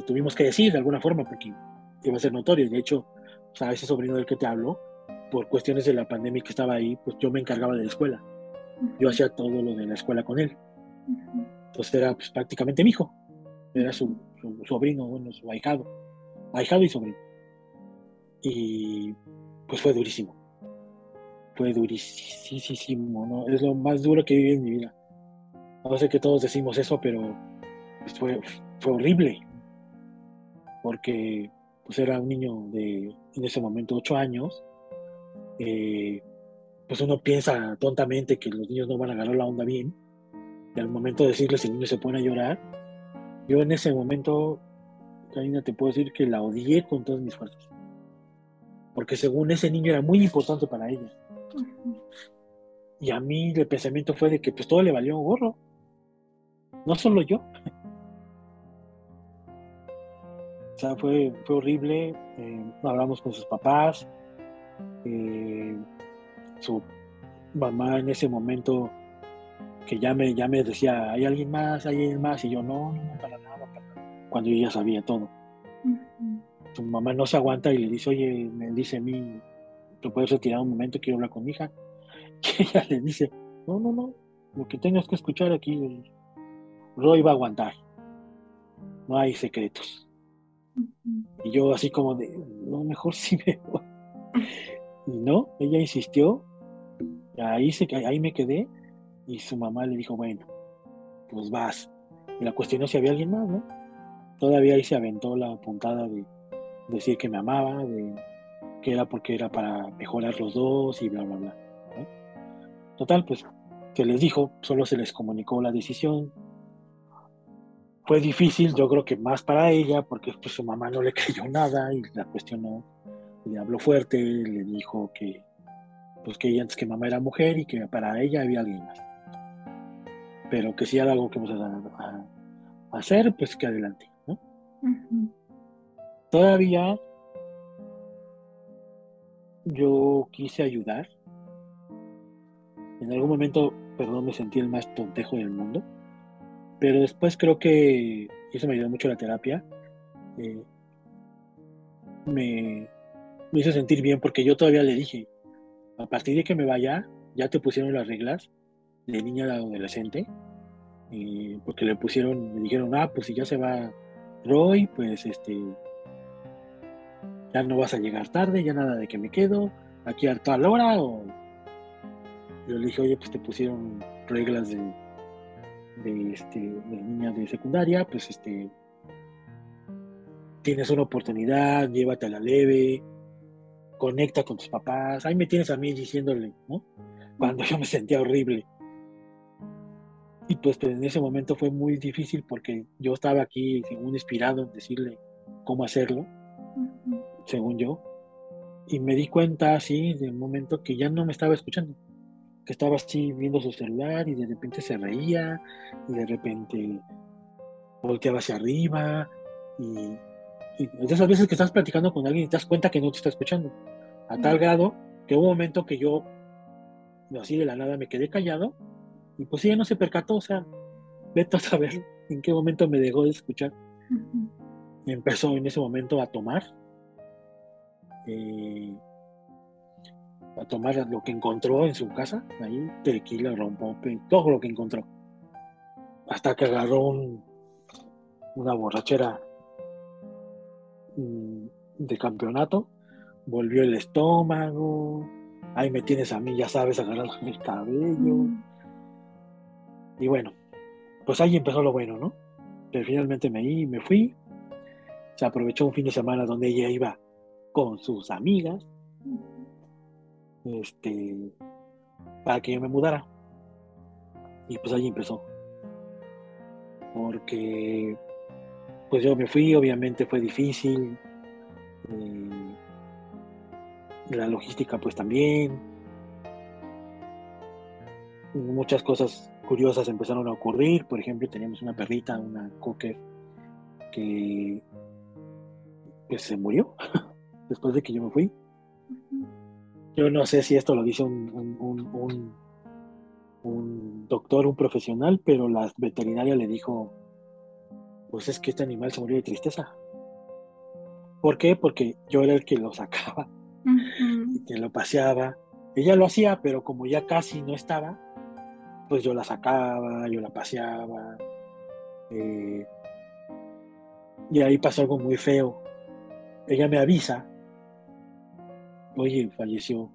tuvimos que decir de alguna forma, porque iba a ser notorio, de hecho, o sea, ese sobrino del que te hablo, por cuestiones de la pandemia que estaba ahí, pues yo me encargaba de la escuela. Yo hacía todo lo de la escuela con él. Entonces era pues, prácticamente mi hijo. Era su, sobrino, bueno, su ahijado. Ahijado y sobrino. Y pues fue durísimo. Fue durísimo, ¿no? Es lo más duro que viví en mi vida. No sé que todos decimos eso, pero pues, fue, fue horrible. Porque pues era un niño de, en ese momento, ocho años. Eh, pues uno piensa tontamente que los niños no van a agarrar la onda bien. Y al momento de decirles el niño se pone a llorar, yo en ese momento, Karina, te puedo decir que la odié con todas mis fuerzas. Porque según ese niño era muy importante para ella. Y a mí el pensamiento fue de que pues todo le valió un gorro. No solo yo. O sea, fue, fue horrible. Eh, hablamos con sus papás. Eh, su mamá en ese momento que ya me, ya me decía, ¿hay alguien más? ¿Hay alguien más? Y yo, no, no, no, para nada, Cuando ella sabía todo. Su mamá no se aguanta y le dice, oye, me dice a mí, ¿te puedes retirar un momento? Quiero hablar con mi hija. Y ella le dice, no, no, no, lo que tengas que escuchar aquí, Roy va a aguantar. No hay secretos. Y yo así como de, no, mejor sí me voy. Y no, ella insistió, ahí, se, ahí me quedé y su mamá le dijo, bueno, pues vas. Y la cuestionó si había alguien más, ¿no? Todavía ahí se aventó la puntada de decir que me amaba, de que era porque era para mejorar los dos y bla, bla, bla. Total, pues se les dijo, solo se les comunicó la decisión, fue difícil, yo creo que más para ella, porque pues, su mamá no le creyó nada y la cuestionó, le habló fuerte, le dijo que, pues que ella antes que mamá era mujer y que para ella había alguien más. Pero que si era algo que vamos a, hacer, pues que adelante, ¿no? Todavía yo quise ayudar. En algún momento, perdón, me sentí el más tontejo del mundo pero después creo que, y eso me ayudó mucho la terapia, eh, me, hizo sentir bien porque yo todavía le dije, a partir de que me vaya, ya te pusieron las reglas de niña a adolescente, y porque le pusieron, me dijeron, ah, pues si ya se va Roy, pues este, ya no vas a llegar tarde, ya nada de que me quedo, aquí a tal hora, o yo le dije, oye, pues te pusieron reglas de de, este, de niñas de secundaria, pues este, tienes una oportunidad, llévate a la leve, conecta con tus papás. Ahí me tienes a mí diciéndole, ¿no? Cuando yo me sentía horrible. Y pues, pues en ese momento fue muy difícil porque yo estaba aquí, según inspirado en decirle cómo hacerlo, según yo. Y me di cuenta así de un momento que ya no me estaba escuchando, que estaba así viendo su celular y de repente se reía y de repente volteaba hacia arriba y, y de esas veces que estás platicando con alguien y te das cuenta que no te está escuchando. A tal grado que hubo un momento que yo así de la nada me quedé callado y pues ella no se percató, o sea, vete a saber en qué momento me dejó de escuchar. Y empezó en ese momento a tomar, eh, a tomar lo que encontró en su casa, ahí, tequila, rompope, todo lo que encontró. Hasta que agarró una borrachera de campeonato, volvió el estómago, ahí me tienes a mí, ya sabes, agarrando el cabello. Y bueno, pues ahí empezó lo bueno, ¿no? Pero finalmente me, me fui. Se aprovechó un fin de semana donde ella iba con sus amigas. Este, para que yo me mudara. Y pues ahí empezó. Porque pues yo me fui, obviamente fue difícil. Eh, la logística pues también. Muchas cosas curiosas empezaron a ocurrir. Por ejemplo, teníamos una perrita, una cocker, que pues se murió después de que yo me fui. Yo no sé si esto lo dice un, un, un, doctor, un profesional, pero la veterinaria le dijo, pues es que este animal se murió de tristeza. ¿Por qué? Porque yo era el que lo sacaba y que lo paseaba. Ella lo hacía, pero como ya casi no estaba, pues yo la sacaba, yo la paseaba. Eh, y ahí pasó algo muy feo. Ella me avisa, oye, falleció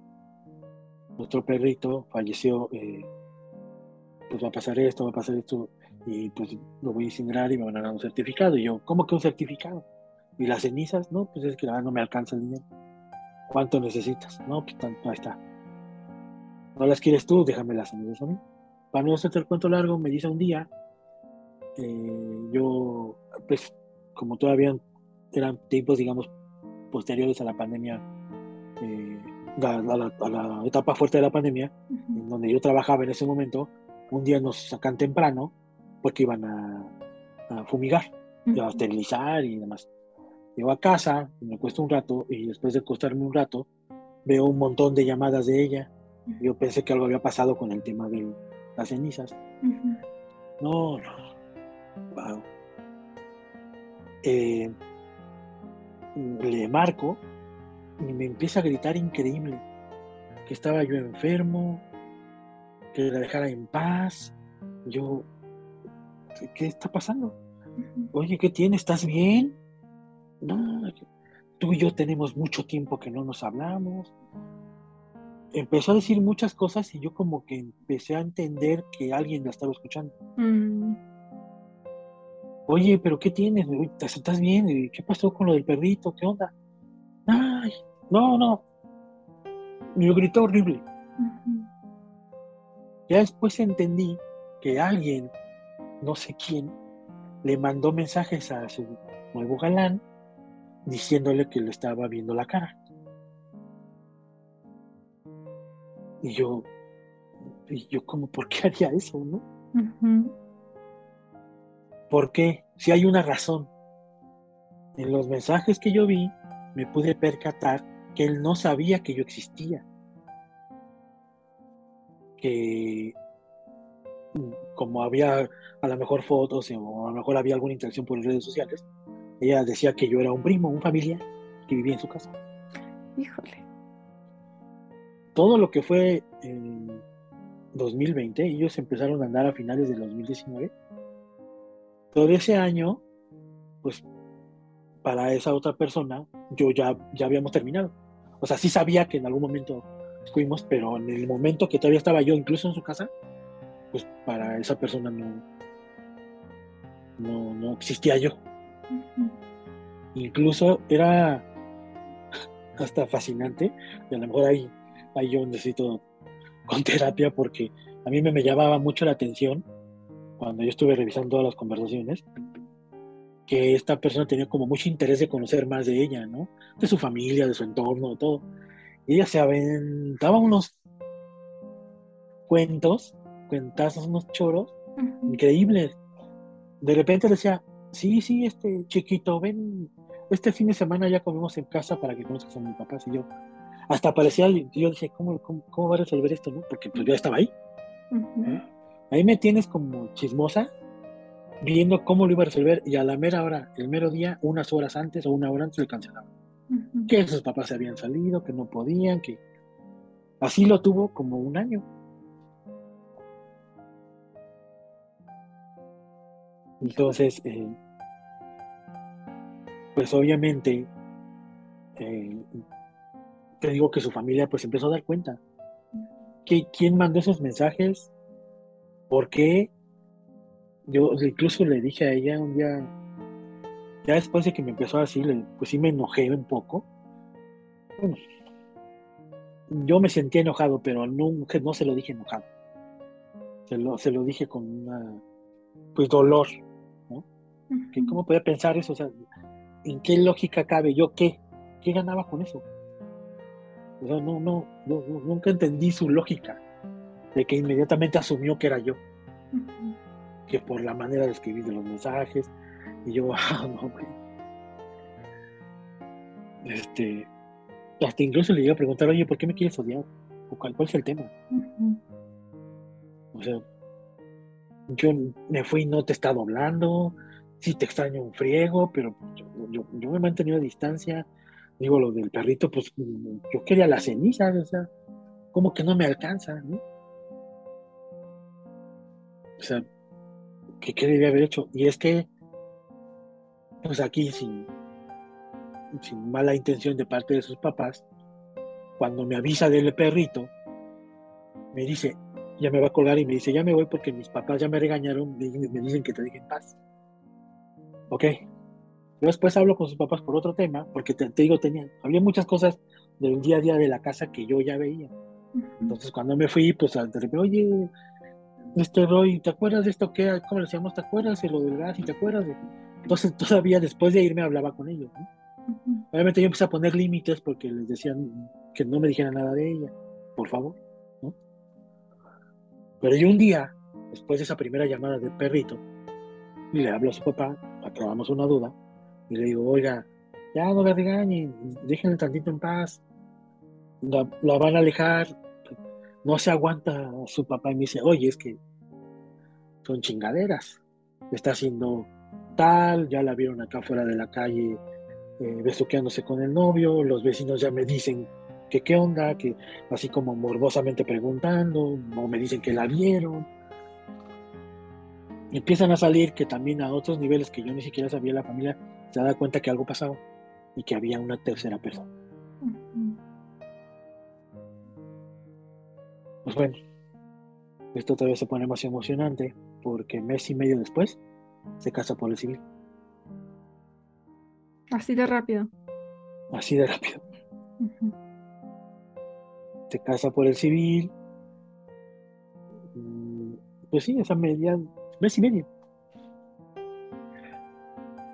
nuestro perrito, falleció, eh, pues va a pasar esto, va a pasar esto, y pues lo voy a incinerar y me van a dar un certificado. Y yo, ¿cómo que un certificado? ¿Y las cenizas? No, pues es que no me alcanza el dinero. ¿Cuánto necesitas? No, pues tanto, ahí está. ¿No las quieres tú? Déjame las cenizas a mí para no hacer el cuento largo, me dice un día, eh, yo, pues, como todavía eran tiempos, digamos, posteriores a la pandemia, eh, a, la, etapa fuerte de la pandemia, en donde yo trabajaba en ese momento, un día nos sacan temprano porque iban a, fumigar, a esterilizar y demás. Llego a casa, me cuesta un rato y después de acostarme un rato, veo un montón de llamadas de ella. Yo pensé que algo había pasado con el tema del, las cenizas. No, no. Wow. Eh, le marco y me empieza a gritar increíble que estaba yo enfermo, que la dejara en paz. Yo, ¿qué, está pasando? Oye, ¿qué tienes? ¿Estás bien? No, tú y yo tenemos mucho tiempo que no nos hablamos empezó a decir muchas cosas y yo como que empecé a entender que alguien la estaba escuchando. Mm. Oye, pero ¿qué tienes? ¿Estás bien? ¿Qué pasó con lo del perrito? ¿Qué onda? Ay, no, no. Me gritó horrible. Ya después entendí que alguien, no sé quién, le mandó mensajes a su nuevo galán diciéndole que le estaba viendo la cara. Y yo, y yo como, ¿por qué haría eso, no? ¿Por qué? Si hay una razón. En los mensajes que yo vi, me pude percatar que él no sabía que yo existía. Que como había a lo mejor fotos o a lo mejor había alguna interacción por redes sociales, ella decía que yo era un primo, un familiar que vivía en su casa. Híjole todo lo que fue en 2020, ellos empezaron a andar a finales del 2019. Todo ese año, pues para esa otra persona, yo ya, ya habíamos terminado. O sea, sí sabía que en algún momento fuimos, pero en el momento que todavía estaba yo incluso en su casa, pues para esa persona no, no, no existía yo. Incluso era hasta fascinante, y a lo mejor hay ahí yo necesito con terapia porque a mí me, me llamaba mucho la atención cuando yo estuve revisando todas las conversaciones, que esta persona tenía como mucho interés de conocer más de ella, ¿no? De su familia, de su entorno, de todo. Y ella se aventaba unos cuentos, cuentazos, unos choros increíbles. De repente le decía, sí, sí, este chiquito, ven, este fin de semana ya comemos en casa para que conozcas a mi papá. Y yo, hasta parecía, yo decía, ¿cómo, cómo, va a resolver esto? No? Porque pues yo estaba ahí. Ahí me tienes como chismosa, viendo cómo lo iba a resolver y a la mera hora, el mero día, unas horas antes o una hora antes, le cancelaba. Que sus papás se habían salido, que no podían, que así lo tuvo como un año. Entonces, eh, pues obviamente, eh, te digo que su familia pues empezó a dar cuenta. que ¿Quién mandó esos mensajes? ¿Por qué? Yo incluso le dije a ella un día, ya después de que me empezó así, pues sí me enojé un poco. Yo me sentía enojado, pero no, no se lo dije enojado. Se lo, se lo dije con una, pues dolor. Que ¿Cómo podía pensar eso? O sea, ¿en qué lógica cabe? ¿Yo qué? ¿Qué ganaba con eso? O sea, no, no, no nunca entendí su lógica de que inmediatamente asumió que era yo. Que por la manera de escribir de los mensajes. Y yo, ah, no, güey. Este, hasta incluso le iba a preguntar, oye, ¿por qué me quieres odiar? ¿Cuál, cuál es el tema? O sea, yo me fui, no te he estado hablando, sí te extraño un friego, pero yo, yo, me he mantenido a distancia. Digo, lo del perrito, pues yo quería las cenizas, o sea, como que no me alcanza, ¿no? O sea, ¿qué, qué debía haber hecho? Y es que, pues aquí, sin, sin mala intención de parte de sus papás, cuando me avisa del perrito, me dice, ya me va a colgar y me dice, ya me voy porque mis papás ya me regañaron, me, me dicen que te dejen paz. Ok. Yo después hablo con sus papás por otro tema, porque te, digo, tenía, había muchas cosas del día a día de la casa que yo ya veía. Entonces cuando me fui, pues de repente, oye, este Roy, ¿te acuerdas de esto? ¿Qué, ¿Cómo le decíamos? ¿Te acuerdas de lo del gas? ¿Y te acuerdas? De... Entonces todavía después de irme hablaba con ellos. Obviamente yo empecé a poner límites porque les decían que no me dijeran nada de ella, por favor. Pero yo un día, después de esa primera llamada del perrito, y le hablo a su papá, acabamos una duda, y le digo, oiga, ya no me regañen, déjenle tantito en paz, la, van a alejar, no se aguanta su papá y me dice, oye, es que son chingaderas, está haciendo tal, ya la vieron acá fuera de la calle eh, besuqueándose con el novio, los vecinos ya me dicen que qué onda, que así como morbosamente preguntando, o me dicen que la vieron. Empiezan a salir que también a otros niveles que yo ni siquiera sabía la familia se da cuenta que algo pasaba y que había una tercera persona. Pues bueno, esto todavía se pone más emocionante porque mes y medio después se casa por el civil. Así de rápido. Así de rápido se casa por el civil. Mm, pues sí, esa media, mes y medio.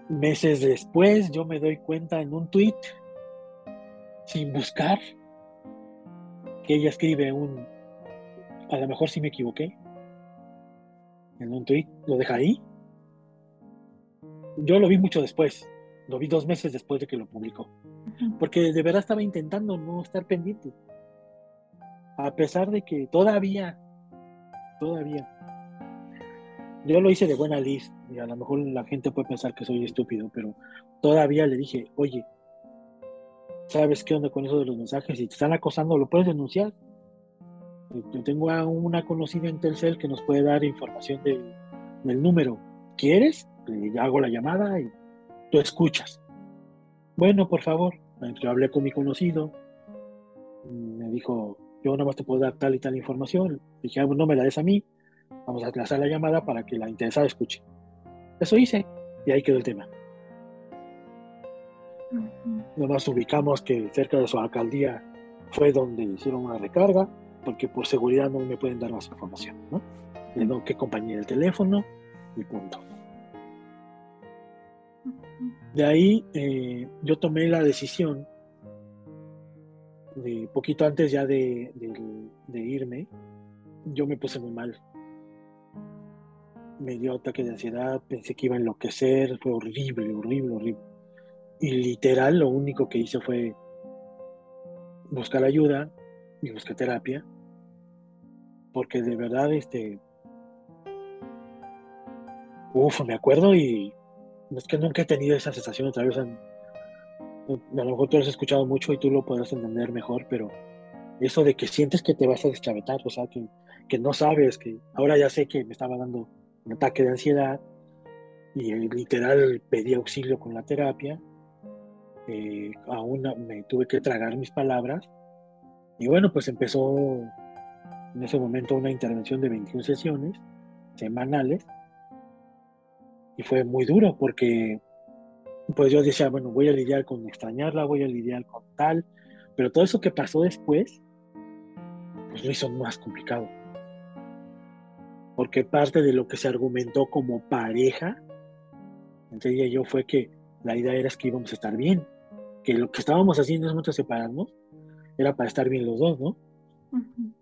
Meses después yo me doy cuenta en un tweet, sin buscar, que ella escribe un, a lo mejor sí me equivoqué, en un tweet, lo deja ahí. Yo lo vi mucho después, lo vi dos meses después de que lo publicó, porque de verdad estaba intentando no estar pendiente a pesar de que todavía, todavía, yo lo hice de buena lista, y a lo mejor la gente puede pensar que soy estúpido, pero todavía le dije, oye, ¿sabes qué onda con eso de los mensajes? Si te están acosando, ¿lo puedes denunciar? Yo tengo a una conocida en Telcel que nos puede dar información del número. ¿Quieres? Le hago la llamada y tú escuchas. Bueno, por favor. Yo hablé con mi conocido. Me dijo, yo nada más te puedo dar tal y tal información. Dije, ah, no me la des a mí, vamos a lanzar la llamada para que la interesada escuche. Eso hice y ahí quedó el tema. Nomás ubicamos que cerca de su alcaldía fue donde hicieron una recarga, porque por seguridad no me pueden dar más información, ¿no? le doy qué compañía el teléfono y punto. De ahí eh, yo tomé la decisión, de poquito antes ya de, de, irme, yo me puse muy mal. Me dio ataque de ansiedad, pensé que iba a enloquecer, fue horrible, horrible, horrible. Y literal lo único que hice fue buscar ayuda y buscar terapia, porque de verdad, este, Uf, me acuerdo y es que nunca he tenido esa sensación otra vez. A lo mejor tú lo has escuchado mucho y tú lo podrás entender mejor, pero eso de que sientes que te vas a deschavetar, o sea, que, que no sabes, que ahora ya sé que me estaba dando ataque de ansiedad y literal pedí auxilio con la terapia. Eh, aún me tuve que tragar mis palabras. Y bueno, pues empezó en ese momento una intervención de 21 sesiones semanales y fue muy duro porque pues yo decía, bueno, voy a lidiar con extrañarla, voy a lidiar con tal, pero todo eso que pasó después, pues lo hizo más complicado. Porque parte de lo que se argumentó como pareja, entre ella y yo, fue que la idea era que íbamos a estar bien, que lo que estábamos haciendo es mucho separarnos, era para estar bien los dos, ¿no?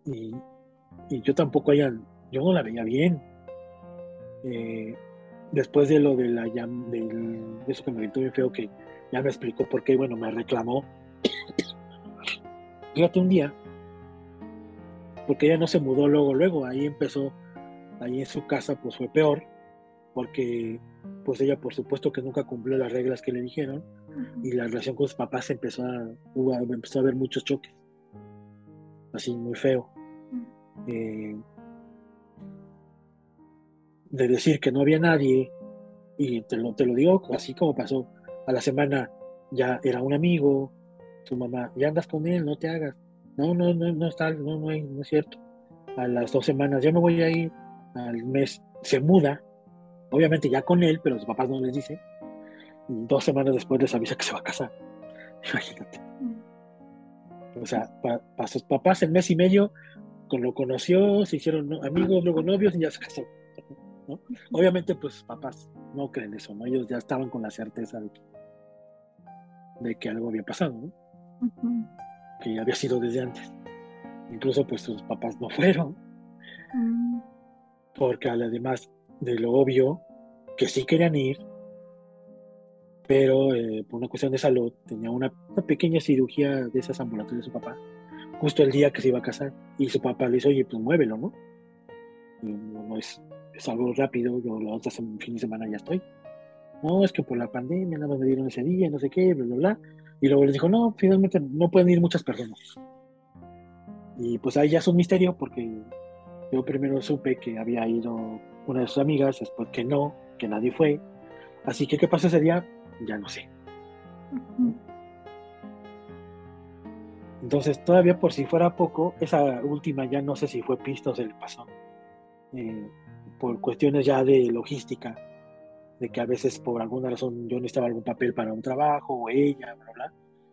y, y, yo tampoco hayan, yo no la veía bien. Eh, después de lo de la de eso que me gritó bien feo que ya me explicó por qué, bueno, me reclamó. Fíjate un día, porque ella no se mudó luego, luego, ahí empezó, ahí en su casa pues fue peor, porque pues ella por supuesto que nunca cumplió las reglas que le dijeron y la relación con sus papás empezó a, empezó a haber muchos choques, así muy feo. De decir que no había nadie, y te lo, te lo digo así como pasó, a la semana ya era un amigo, tu mamá, ya andas con él, no te hagas, no, no, no, no está, no, no, no es cierto. A las dos semanas ya me voy a ir, al mes se muda, obviamente ya con él, pero sus papás no les dicen, dos semanas después les avisa que se va a casar, imagínate. O sea, para sus papás el mes y medio, con lo conoció, se hicieron amigos, luego novios y ya se casó. Obviamente, pues papás no creen eso, ¿no? Ellos ya estaban con la certeza de que, de que algo había pasado, ¿no? Que había sido desde antes. Incluso, pues sus papás no fueron. Mm. Porque además de lo obvio, que sí querían ir, pero eh, por una cuestión de salud tenía una, pequeña cirugía de esas ambulatorias de su papá, justo el día que se iba a casar. Y su papá le dice, oye, pues muévelo, ¿no? no, es, es algo rápido, yo la otra fin de semana ya estoy. No, es que por la pandemia nada más me dieron ese día, no sé qué, bla, bla, bla. Y luego les dijo, no, finalmente no pueden ir muchas personas. Y pues ahí ya es un misterio porque yo primero supe que había ido una de sus amigas, después que no, que nadie fue. Así que qué pasó ese día, ya no sé. Entonces, todavía por si fuera poco, esa última ya no sé si fue pista o se le pasó. Eh, por cuestiones ya de logística, de que a veces por alguna razón yo necesitaba algún papel para un trabajo o ella, bla, bla,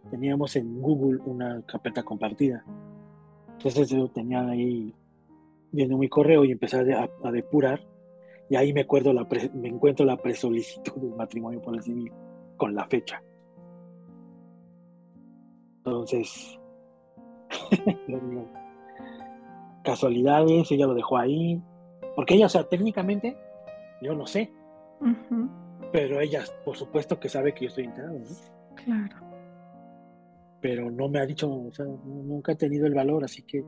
teníamos en Google una carpeta compartida. Entonces yo tenía ahí viendo mi correo y empecé a, depurar y ahí me acuerdo la me encuentro la presolicitud del matrimonio por el civil con la fecha. Entonces, casualidades, ella lo dejó ahí, porque ella, o sea, técnicamente, yo no sé. Pero ella, por supuesto que sabe que yo estoy enterado, ¿no? Claro. Pero no me ha dicho, o sea, nunca he tenido el valor, así que.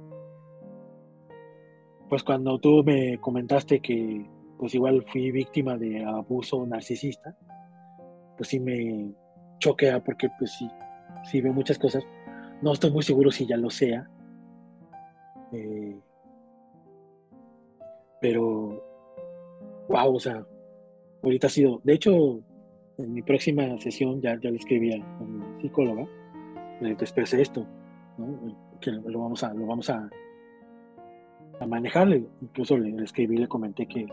Pues cuando tú me comentaste que, pues igual fui víctima de abuso narcisista, pues sí me choquea porque, pues sí, sí veo muchas cosas. No estoy muy seguro si ya lo sea. Eh, pero, wow, o sea, ahorita ha sido, de hecho, en mi próxima sesión ya, ya le escribí a, mi psicóloga, le expresé esto, que lo vamos a, lo vamos a, a manejar, incluso le, escribí, le comenté que,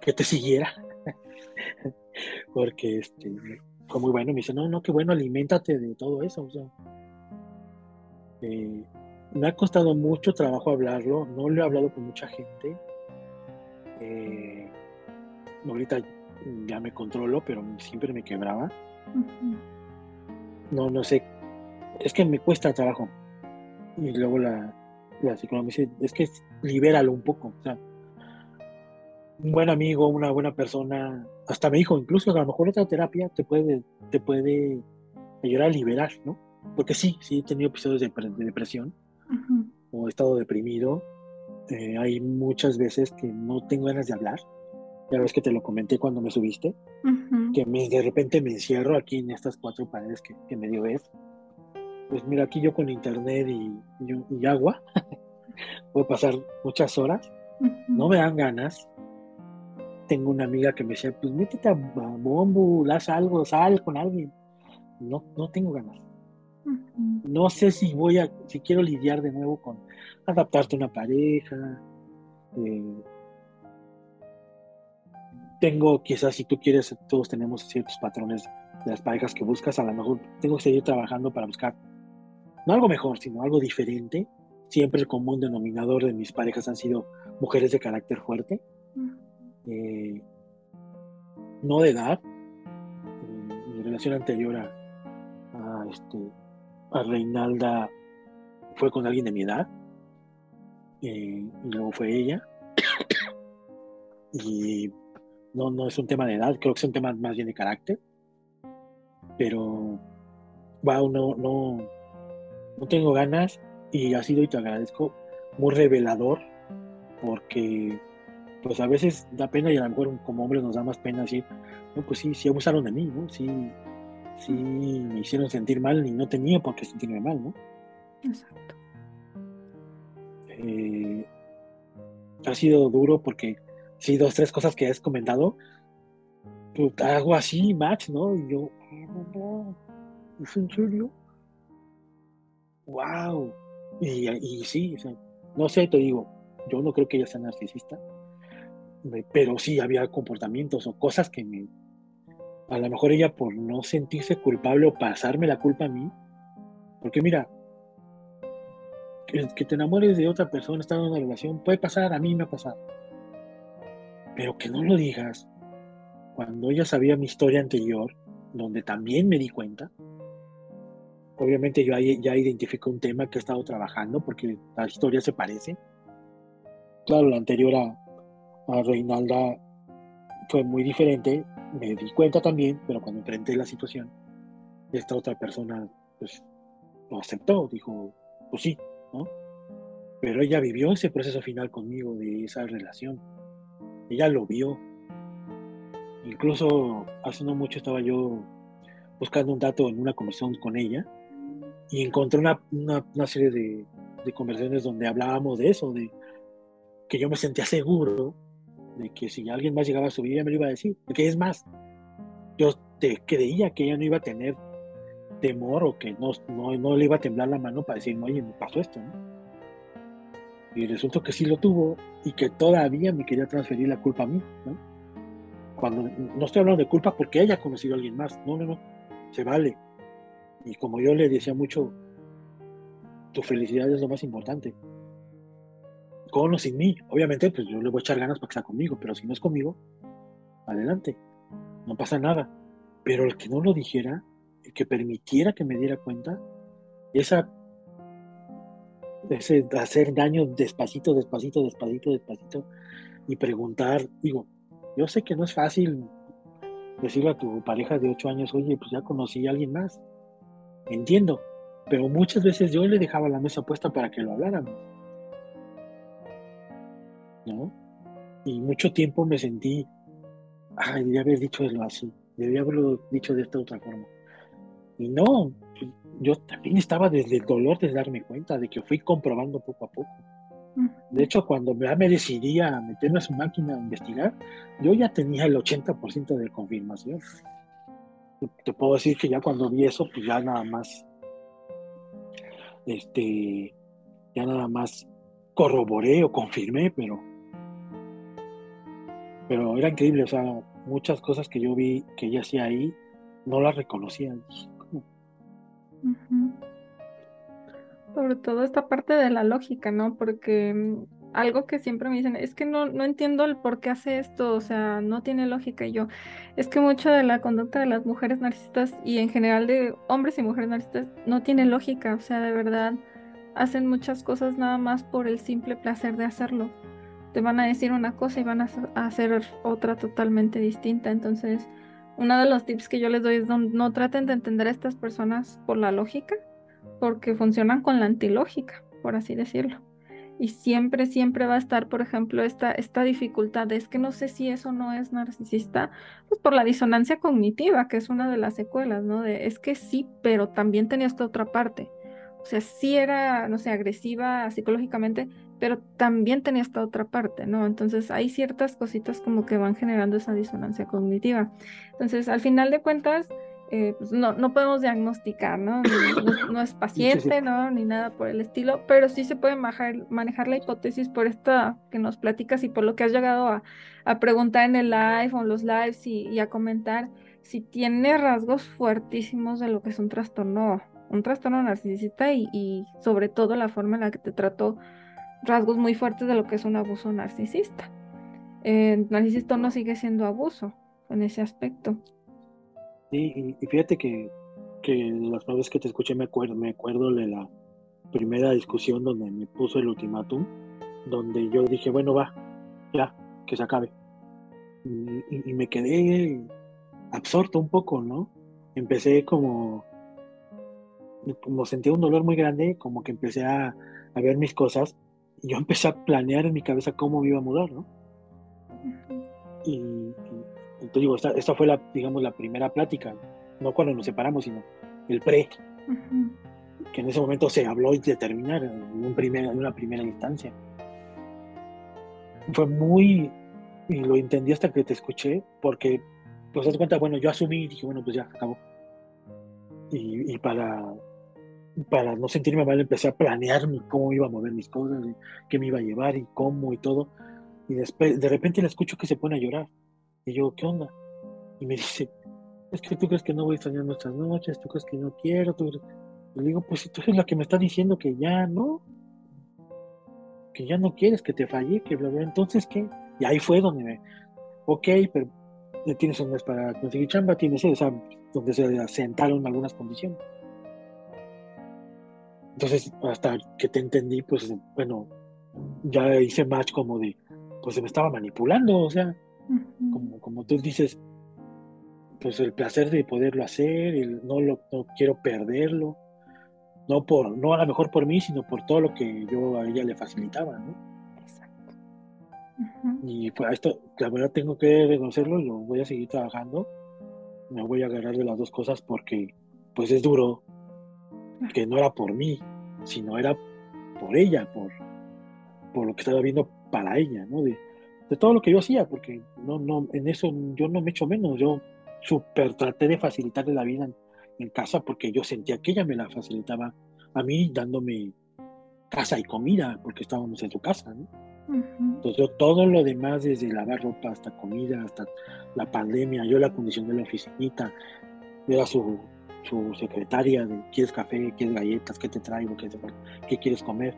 que te siguiera, porque este, fue muy bueno, me dice, no, no, qué bueno, aliméntate de todo eso, o sea, eh, me ha costado mucho trabajo hablarlo, no lo he hablado con mucha gente, Eh, ahorita ya me controlo, pero siempre me quebraba. No, no sé. Es que me cuesta trabajo. Y luego la, la psicóloga me dice, es que libéralo un poco. O sea, un buen amigo, una buena persona, hasta me dijo, incluso a lo mejor otra terapia te puede, te puede ayudar a liberar, ¿no? Porque sí, sí he tenido episodios de, depresión o he estado deprimido. Eh, hay muchas veces que no tengo ganas de hablar. Ya ves que te lo comenté cuando me subiste, que de repente me encierro aquí en estas cuatro paredes que, que medio ves. Pues mira, aquí yo con internet y, y, agua, puedo pasar muchas horas, no me dan ganas, tengo una amiga que me decía, pues métete a bombo, haz algo, sal con alguien. No, no tengo ganas. No sé si voy a, si quiero lidiar de nuevo con adaptarte a una pareja. Eh, tengo, quizás si tú quieres, todos tenemos ciertos patrones de las parejas que buscas, a lo mejor tengo que seguir trabajando para buscar no algo mejor, sino algo diferente. Siempre el común denominador de mis parejas han sido mujeres de carácter fuerte. Eh, no de edad. Eh, mi relación anterior a, este, a Reinalda fue con alguien de mi edad. Eh, y luego fue ella. y no, no es un tema de edad, creo que es un tema más bien de carácter. Pero, wow, no, no, no tengo ganas y ha sido, y te agradezco, muy revelador porque pues a veces da pena y a lo mejor como hombre nos da más pena decir, no, pues sí, sí abusaron de mí, ¿no? Sí, sí me hicieron sentir mal y no tenía por qué sentirme mal, ¿no? Exacto. Eh, ha sido duro porque sí, dos, tres cosas que has comentado, pues, hago así, Max, ¿no? Y yo, ah, no, no, ¿es en serio? ¡Wow! Y, y sí, no sé, te digo, yo no creo que ella sea narcisista, pero sí había comportamientos o cosas que me, a lo mejor ella por no sentirse culpable o pasarme la culpa a mí, porque mira, que, te enamores de otra persona, estando en una relación, puede pasar, a mí me ha pasado, pero que no lo digas cuando ella sabía mi historia anterior, donde también me di cuenta, obviamente yo ya identifico un tema que he estado trabajando porque la historia se parece. Claro, la anterior a, a Reinalda fue muy diferente, me di cuenta también, pero cuando enfrenté la situación, esta otra persona pues lo aceptó, dijo, pues sí, ¿no? Pero ella vivió ese proceso final conmigo de esa relación. Ella lo vio. Incluso hace no mucho estaba yo buscando un dato en una comisión con ella y encontré una, una, serie de, de conversaciones donde hablábamos de eso, de que yo me sentía seguro de que si alguien más llegaba a su vida me lo iba a decir. Porque es más, yo te creía que ella no iba a tener temor o que no, no, le iba a temblar la mano para decir, oye, me pasó esto, ¿no? Y resultó que sí lo tuvo y que todavía me quería transferir la culpa a mí, ¿no? Cuando no estoy hablando de culpa porque ella ha conocido a alguien más, no, no, no, se vale. Y como yo le decía mucho, tu felicidad es lo más importante con o sin mí. Obviamente, pues yo le voy a echar ganas para que sea conmigo, pero si no es conmigo, adelante, no pasa nada. Pero el que no lo dijera, el que permitiera que me diera cuenta, esa, ese hacer daño despacito, despacito, despacito, despacito, y preguntar, digo, yo sé que no es fácil decirle a tu pareja de ocho años, oye, pues ya conocí a alguien más, entiendo, pero muchas veces yo le dejaba la mesa puesta para que lo habláramos ¿no? Y mucho tiempo me sentí, ay, debía haber dicho eso así, debía haberlo dicho de esta otra forma. Y no, yo también estaba desde el dolor de darme cuenta, de que fui comprobando poco a poco. De hecho, cuando ya me decidí a meterme a su máquina a investigar, yo ya tenía el 80% de confirmación. Te puedo decir que ya cuando vi eso, pues ya nada más, este, ya nada más corroboré o confirmé, pero pero era increíble, o sea, muchas cosas que yo vi que ella hacía ahí, no las reconocía. Sobre todo esta parte de la lógica, ¿no? Porque algo que siempre me dicen, es que no, no entiendo el por qué hace esto, o sea, no tiene lógica. Y yo, es que mucho de la conducta de las mujeres narcisistas y en general de hombres y mujeres narcisistas no tiene lógica, o sea, de verdad hacen muchas cosas nada más por el simple placer de hacerlo. Te van a decir una cosa y van a hacer otra totalmente distinta. Entonces, uno de los tips que yo les doy es no, no traten de entender a estas personas por la lógica, porque funcionan con la antilógica, por así decirlo. Y siempre, siempre va a estar, por ejemplo, esta, esta dificultad de es que no sé si eso no es narcisista, pues por la disonancia cognitiva, que es una de las secuelas, ¿no? De es que sí, pero también tenía esta otra parte. O sea, sí era, no sé, agresiva psicológicamente, pero también tenía esta otra parte, ¿no? Entonces hay ciertas cositas como que van generando esa disonancia cognitiva. Entonces, al final de cuentas, eh, pues no, no podemos diagnosticar, ¿no? No, es paciente, ¿no? Ni nada por el estilo, pero sí se puede manejar, manejar la hipótesis por esta que nos platicas y por lo que has llegado a, a preguntar en el live o en los lives y, y a comentar si tiene rasgos fuertísimos de lo que es un trastorno un trastorno narcisista y, sobre todo la forma en la que te trató rasgos muy fuertes de lo que es un abuso narcisista. El narcisista no sigue siendo abuso en ese aspecto. Sí, y, fíjate que, que las veces que te escuché me acuerdo, me acuerdo de la primera discusión donde me puso el ultimátum, donde yo dije, bueno, va, ya, que se acabe. y me quedé absorto un poco, ¿no? Empecé como como sentía un dolor muy grande, como que empecé a, ver mis cosas y yo empecé a planear en mi cabeza cómo me iba a mudar, ¿no? Y, te digo, esta, fue la, digamos, la primera plática, no cuando nos separamos, sino el pre, que en ese momento se habló de terminar en, un primer, en una primera instancia. Fue muy, y lo entendí hasta que te escuché, porque, pues, das cuenta, bueno, yo asumí y dije, bueno, pues ya, acabó. Y, y, para, para no sentirme mal, empecé a planear cómo iba a mover mis cosas, qué me iba a llevar y cómo y todo. Y después, de repente la escucho que se pone a llorar. Y yo, ¿qué onda? Y me dice, es que tú crees que no voy a extrañar nuestras noches, tú crees que no quiero. Tú Y le digo, pues si tú eres la que me está diciendo que ya no, que ya no quieres, que te fallé, que bla, bla. Entonces, ¿qué? Y ahí fue donde me, ok, pero tienes un mes para conseguir chamba, tienes, o sea, donde se asentaron algunas condiciones. Entonces, hasta que te entendí, pues bueno, ya hice match como de, pues se me estaba manipulando, o sea, como, como tú dices, pues el placer de poderlo hacer, el, no lo no quiero perderlo, no por, no a lo mejor por mí, sino por todo lo que yo a ella le facilitaba, ¿no? Exacto. Y pues esto, la verdad tengo que reconocerlo, lo voy a seguir trabajando, me voy a agarrar de las dos cosas porque pues es duro, que no era por mí, sino era por ella, por, por lo que estaba viendo para ella, ¿no? De, de todo lo que yo hacía, porque no, no, en eso yo no me echo menos, yo súper traté de facilitarle la vida en, casa porque yo sentía que ella me la facilitaba a mí dándome casa y comida, porque estábamos en su casa, ¿no? Entonces todo lo demás, desde lavar ropa hasta comida, hasta la pandemia, yo la condición de la oficinita, era su, su secretaria de ¿quieres café? ¿Quieres galletas? ¿Qué te traigo? ¿Qué, qué quieres comer?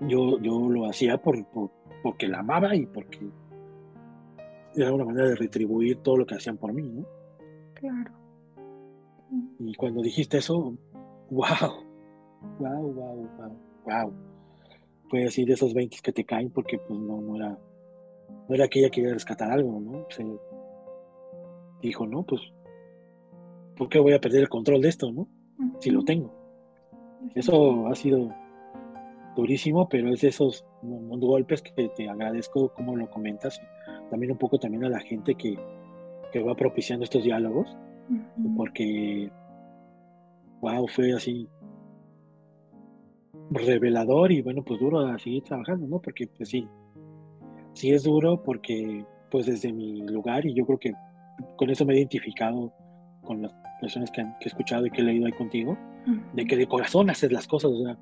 Yo, yo lo hacía por, porque la amaba y porque era una manera de retribuir todo lo que hacían por mí, ¿no? Claro. Y cuando dijiste eso, wow, wow, wow, wow, wow. Fue así de esos 20 que te caen porque pues no, no era, no era que ella quería rescatar algo, ¿no? Se dijo, no, pues ¿por qué voy a perder el control de esto, no? Si lo tengo. Eso ha sido durísimo, pero es de esos golpes que te agradezco como lo comentas. También un poco también a la gente que, va propiciando estos diálogos, porque, wow, fue así revelador y bueno, pues duro a seguir trabajando, ¿no? Porque pues sí, sí es duro porque pues desde mi lugar y yo creo que con eso me he identificado con las personas que, he escuchado y que he leído ahí contigo, de que de corazón haces las cosas, o sea,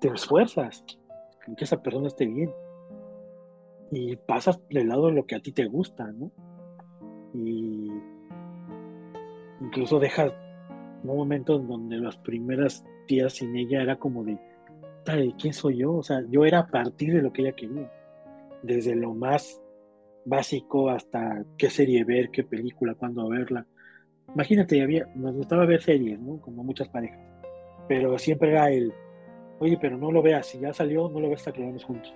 te esfuerzas en que esa persona esté bien y pasas del lado de lo que a ti te gusta, ¿no? Y incluso dejas un momento en donde las primeras días sin ella era como de quién soy yo, o sea, yo era a partir de lo que ella quería, desde lo más básico hasta qué serie ver, qué película, cuándo verla. Imagínate, había, nos gustaba ver series, ¿no? Como muchas parejas, pero siempre era el, oye, pero no lo veas, si ya salió, no lo veas hasta que lo juntos.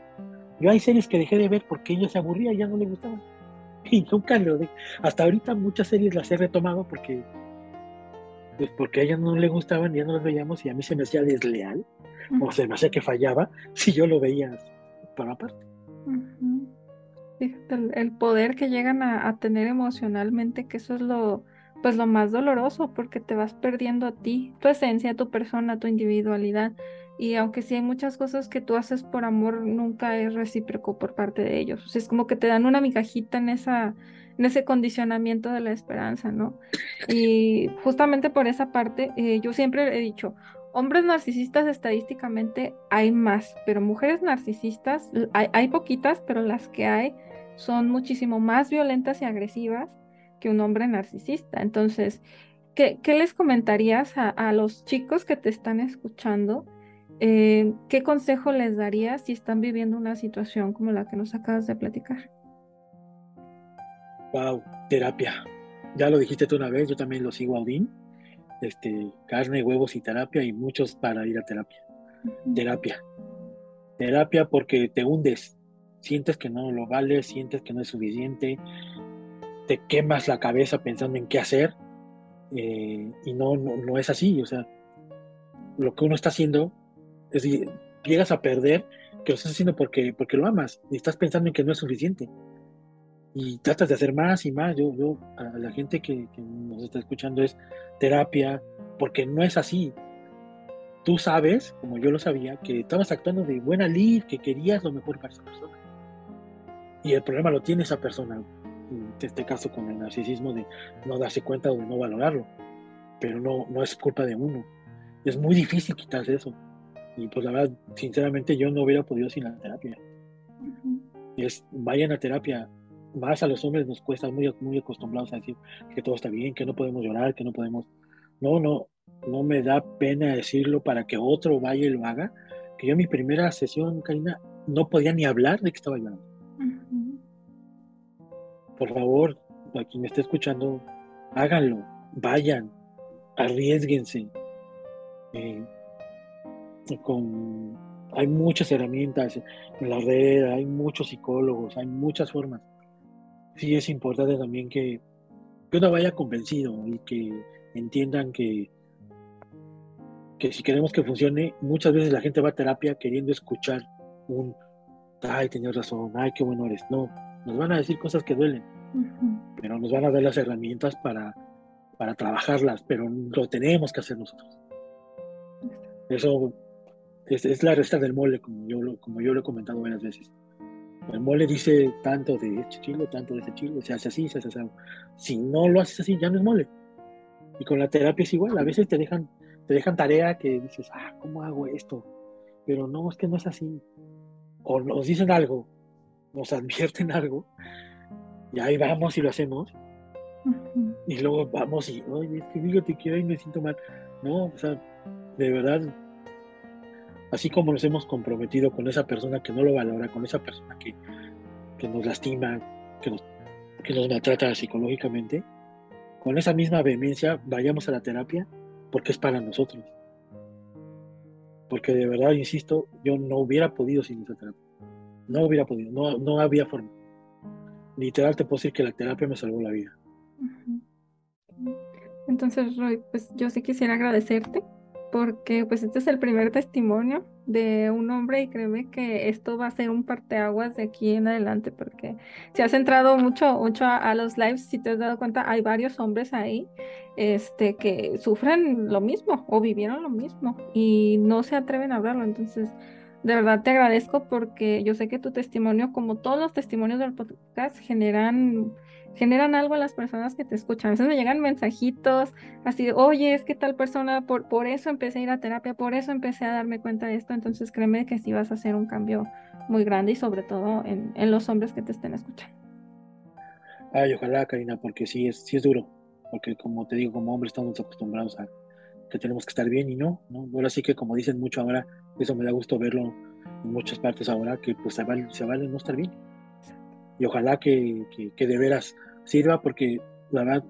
Yo hay series que dejé de ver porque ella se aburría y ya no le gustaba. Y nunca lo de... Hasta ahorita muchas series las he retomado porque pues porque a ella no le gustaban, ya no las veíamos y a mí se me hacía desleal o se me hacía que fallaba si yo lo veía para aparte. Fíjate, el, poder que llegan a, tener emocionalmente, que eso es lo, pues lo más doloroso, porque te vas perdiendo a ti, tu esencia, tu persona, tu individualidad. Y aunque sí hay muchas cosas que tú haces por amor, nunca es recíproco por parte de ellos. O sea, es como que te dan una migajita en esa, en ese condicionamiento de la esperanza, ¿no? Y justamente por esa parte, eh, yo siempre he dicho, hombres narcisistas estadísticamente hay más, pero mujeres narcisistas hay, hay, poquitas, pero las que hay son muchísimo más violentas y agresivas que un hombre narcisista. Entonces, ¿qué, qué les comentarías a, a, los chicos que te están escuchando? Eh, ¿Qué consejo les darías si están viviendo una situación como la que nos acabas de platicar? Wow, terapia. Ya lo dijiste tú una vez, yo también lo sigo a Odín. Este, carne, huevos y terapia y muchos para ir a terapia. Terapia. Terapia porque te hundes, sientes que no lo vale, sientes que no es suficiente, te quemas la cabeza pensando en qué hacer eh, y no, no, no, es así, o sea, lo que uno está haciendo es decir, llegas a perder que lo estás haciendo porque, porque lo amas y estás pensando en que no es suficiente y tratas de hacer más y más. Yo, yo a la gente que, nos está escuchando es terapia, porque no es así. Tú sabes, como yo lo sabía, que estabas actuando de buena lid, que querías lo mejor para esa persona. Y el problema lo tiene esa persona, en este caso con el narcisismo de no darse cuenta o de no valorarlo. Pero no, no es culpa de uno. Es muy difícil quitarse eso. Y pues la verdad, sinceramente yo no hubiera podido sin la terapia. Es, vayan a terapia, más a los hombres nos cuesta muy, muy acostumbrados a decir que todo está bien, que no podemos llorar, que no podemos... No, no, no me da pena decirlo para que otro vaya y lo haga. Que yo en mi primera sesión, Karina, no podía ni hablar de que estaba llorando. Por favor, a quien me esté escuchando, háganlo, vayan, arriesguense. Eh, con, hay muchas herramientas en la red, hay muchos psicólogos, hay muchas formas sí es importante también que, uno vaya convencido y que entiendan que, que si queremos que funcione, muchas veces la gente va a terapia queriendo escuchar un, ay, tenías razón, ay, qué bueno eres. No, nos van a decir cosas que duelen, pero nos van a dar las herramientas para, para trabajarlas, pero lo tenemos que hacer nosotros. Eso es, es la resta del mole, como yo, como yo lo he comentado varias veces. El mole dice tanto de este chilo, tanto de ese chilo, se hace así, se hace así. Si no lo haces así, ya no es mole. Y con la terapia es igual, a veces te dejan, te dejan tarea que dices, ah, ¿cómo hago esto? Pero no, es que no es así. O nos dicen algo, nos advierten algo, y ahí vamos y lo hacemos. Y luego vamos y, oye, es que fíjate que hoy me siento mal. No, o sea, de verdad, así como nos hemos comprometido con esa persona que no lo valora, con esa persona que, nos lastima, que nos, que nos maltrata psicológicamente, con esa misma vehemencia vayamos a la terapia porque es para nosotros. Porque de verdad, insisto, yo no hubiera podido sin esa terapia. No hubiera podido, no, no había forma. Literal te puedo decir que la terapia me salvó la vida. Entonces, Roy, pues yo sí quisiera agradecerte porque pues este es el primer testimonio de un hombre y créeme que esto va a ser un parteaguas de aquí en adelante porque se ha centrado mucho, mucho a, los lives, si te has dado cuenta, hay varios hombres ahí este, que sufren lo mismo o vivieron lo mismo y no se atreven a hablarlo, entonces de verdad te agradezco porque yo sé que tu testimonio, como todos los testimonios del podcast, generan generan algo las personas que te escuchan. A veces me llegan mensajitos así de, oye, es que tal persona, por, por eso empecé a ir a terapia, por eso empecé a darme cuenta de esto. Entonces créeme que sí vas a hacer un cambio muy grande y sobre todo en, en los hombres que te estén escuchando. Ay, ojalá, Karina, porque sí es, sí es duro. Porque como te digo, como hombres estamos acostumbrados a que tenemos que estar bien y no, ¿no? Ahora sí que como dicen mucho ahora, eso me da gusto verlo en muchas partes ahora que pues se vale, se vale no estar bien. Y ojalá que, que, de veras sirva porque la verdad,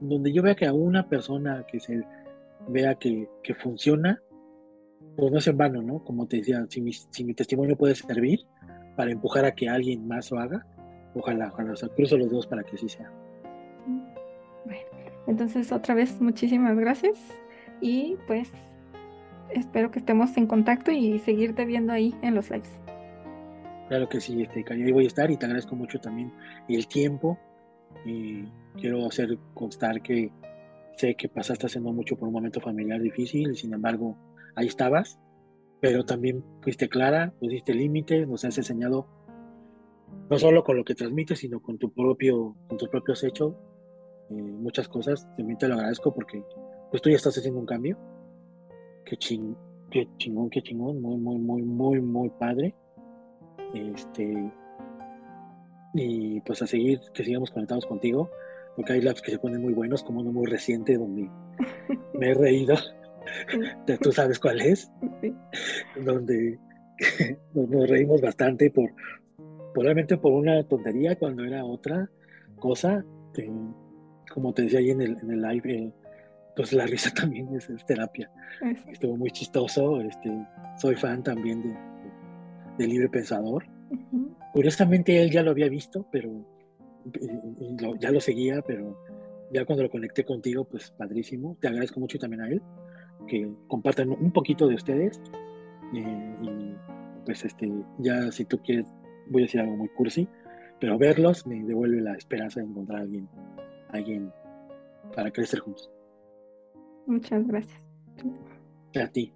donde yo vea que a una persona que se vea que, que funciona, pues no es en vano, ¿no? Como te decía, si mi, si mi testimonio puede servir para empujar a que alguien más lo haga, ojalá, ojalá, o sea, cruzo los dos para que así sea. Bueno, entonces otra vez muchísimas gracias y pues espero que estemos en contacto y seguirte viendo ahí en los lives. Claro que sí, este, ahí voy a estar y te agradezco mucho también el tiempo. Y quiero hacer constar que sé que pasaste haciendo mucho por un momento familiar difícil y sin embargo ahí estabas, pero también fuiste clara, pusiste límites, nos has enseñado no solo con lo que transmites, sino con tu propio, con tus propios hechos, eh, muchas cosas. También te lo agradezco porque pues tú ya estás haciendo un cambio qué, ching, qué chingón, qué chingón, muy, muy, muy, muy, muy padre. Este, y pues a seguir, que sigamos conectados contigo, porque hay labs que se ponen muy buenos, como uno muy reciente donde me he reído. Tú sabes cuál es, donde nos reímos bastante por probablemente por una tontería cuando era otra cosa. Eh, como te decía ahí en el, en el live, eh, pues la risa también es, terapia. Estuvo muy chistoso, este, soy fan también de, Libre Pensador. Curiosamente él ya lo había visto, pero ya lo seguía, pero ya cuando lo conecté contigo, pues padrísimo. Te agradezco mucho también a él que compartan un poquito de ustedes. Eh, y pues este, ya si tú quieres, voy a decir algo muy cursi, pero verlos me devuelve la esperanza de encontrar a alguien, alguien para crecer juntos. Muchas gracias. A ti.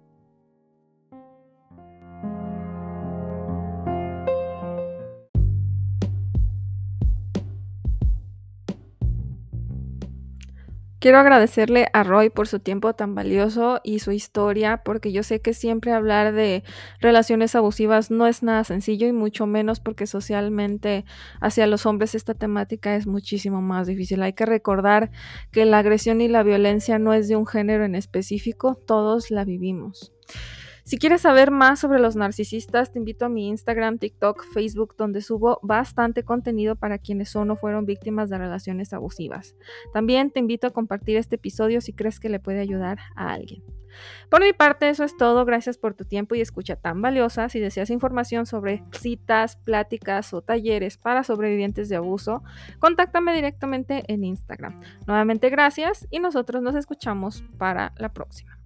Quiero agradecerle a Roy por su tiempo tan valioso y su historia, porque yo sé que siempre hablar de relaciones abusivas no es nada sencillo y mucho menos porque socialmente hacia los hombres esta temática es muchísimo más difícil. Hay que recordar que la agresión y la violencia no es de un género en específico, todos la vivimos. Si quieres saber más sobre los narcisistas, te invito a mi Instagram, TikTok, Facebook, donde subo bastante contenido para quienes son o fueron víctimas de relaciones abusivas. También te invito a compartir este episodio si crees que le puede ayudar a alguien. Por mi parte, eso es todo. Gracias por tu tiempo y escucha tan valiosa. Si deseas información sobre citas, pláticas o talleres para sobrevivientes de abuso, contáctame directamente en Instagram. Nuevamente, gracias y nosotros nos escuchamos para la próxima.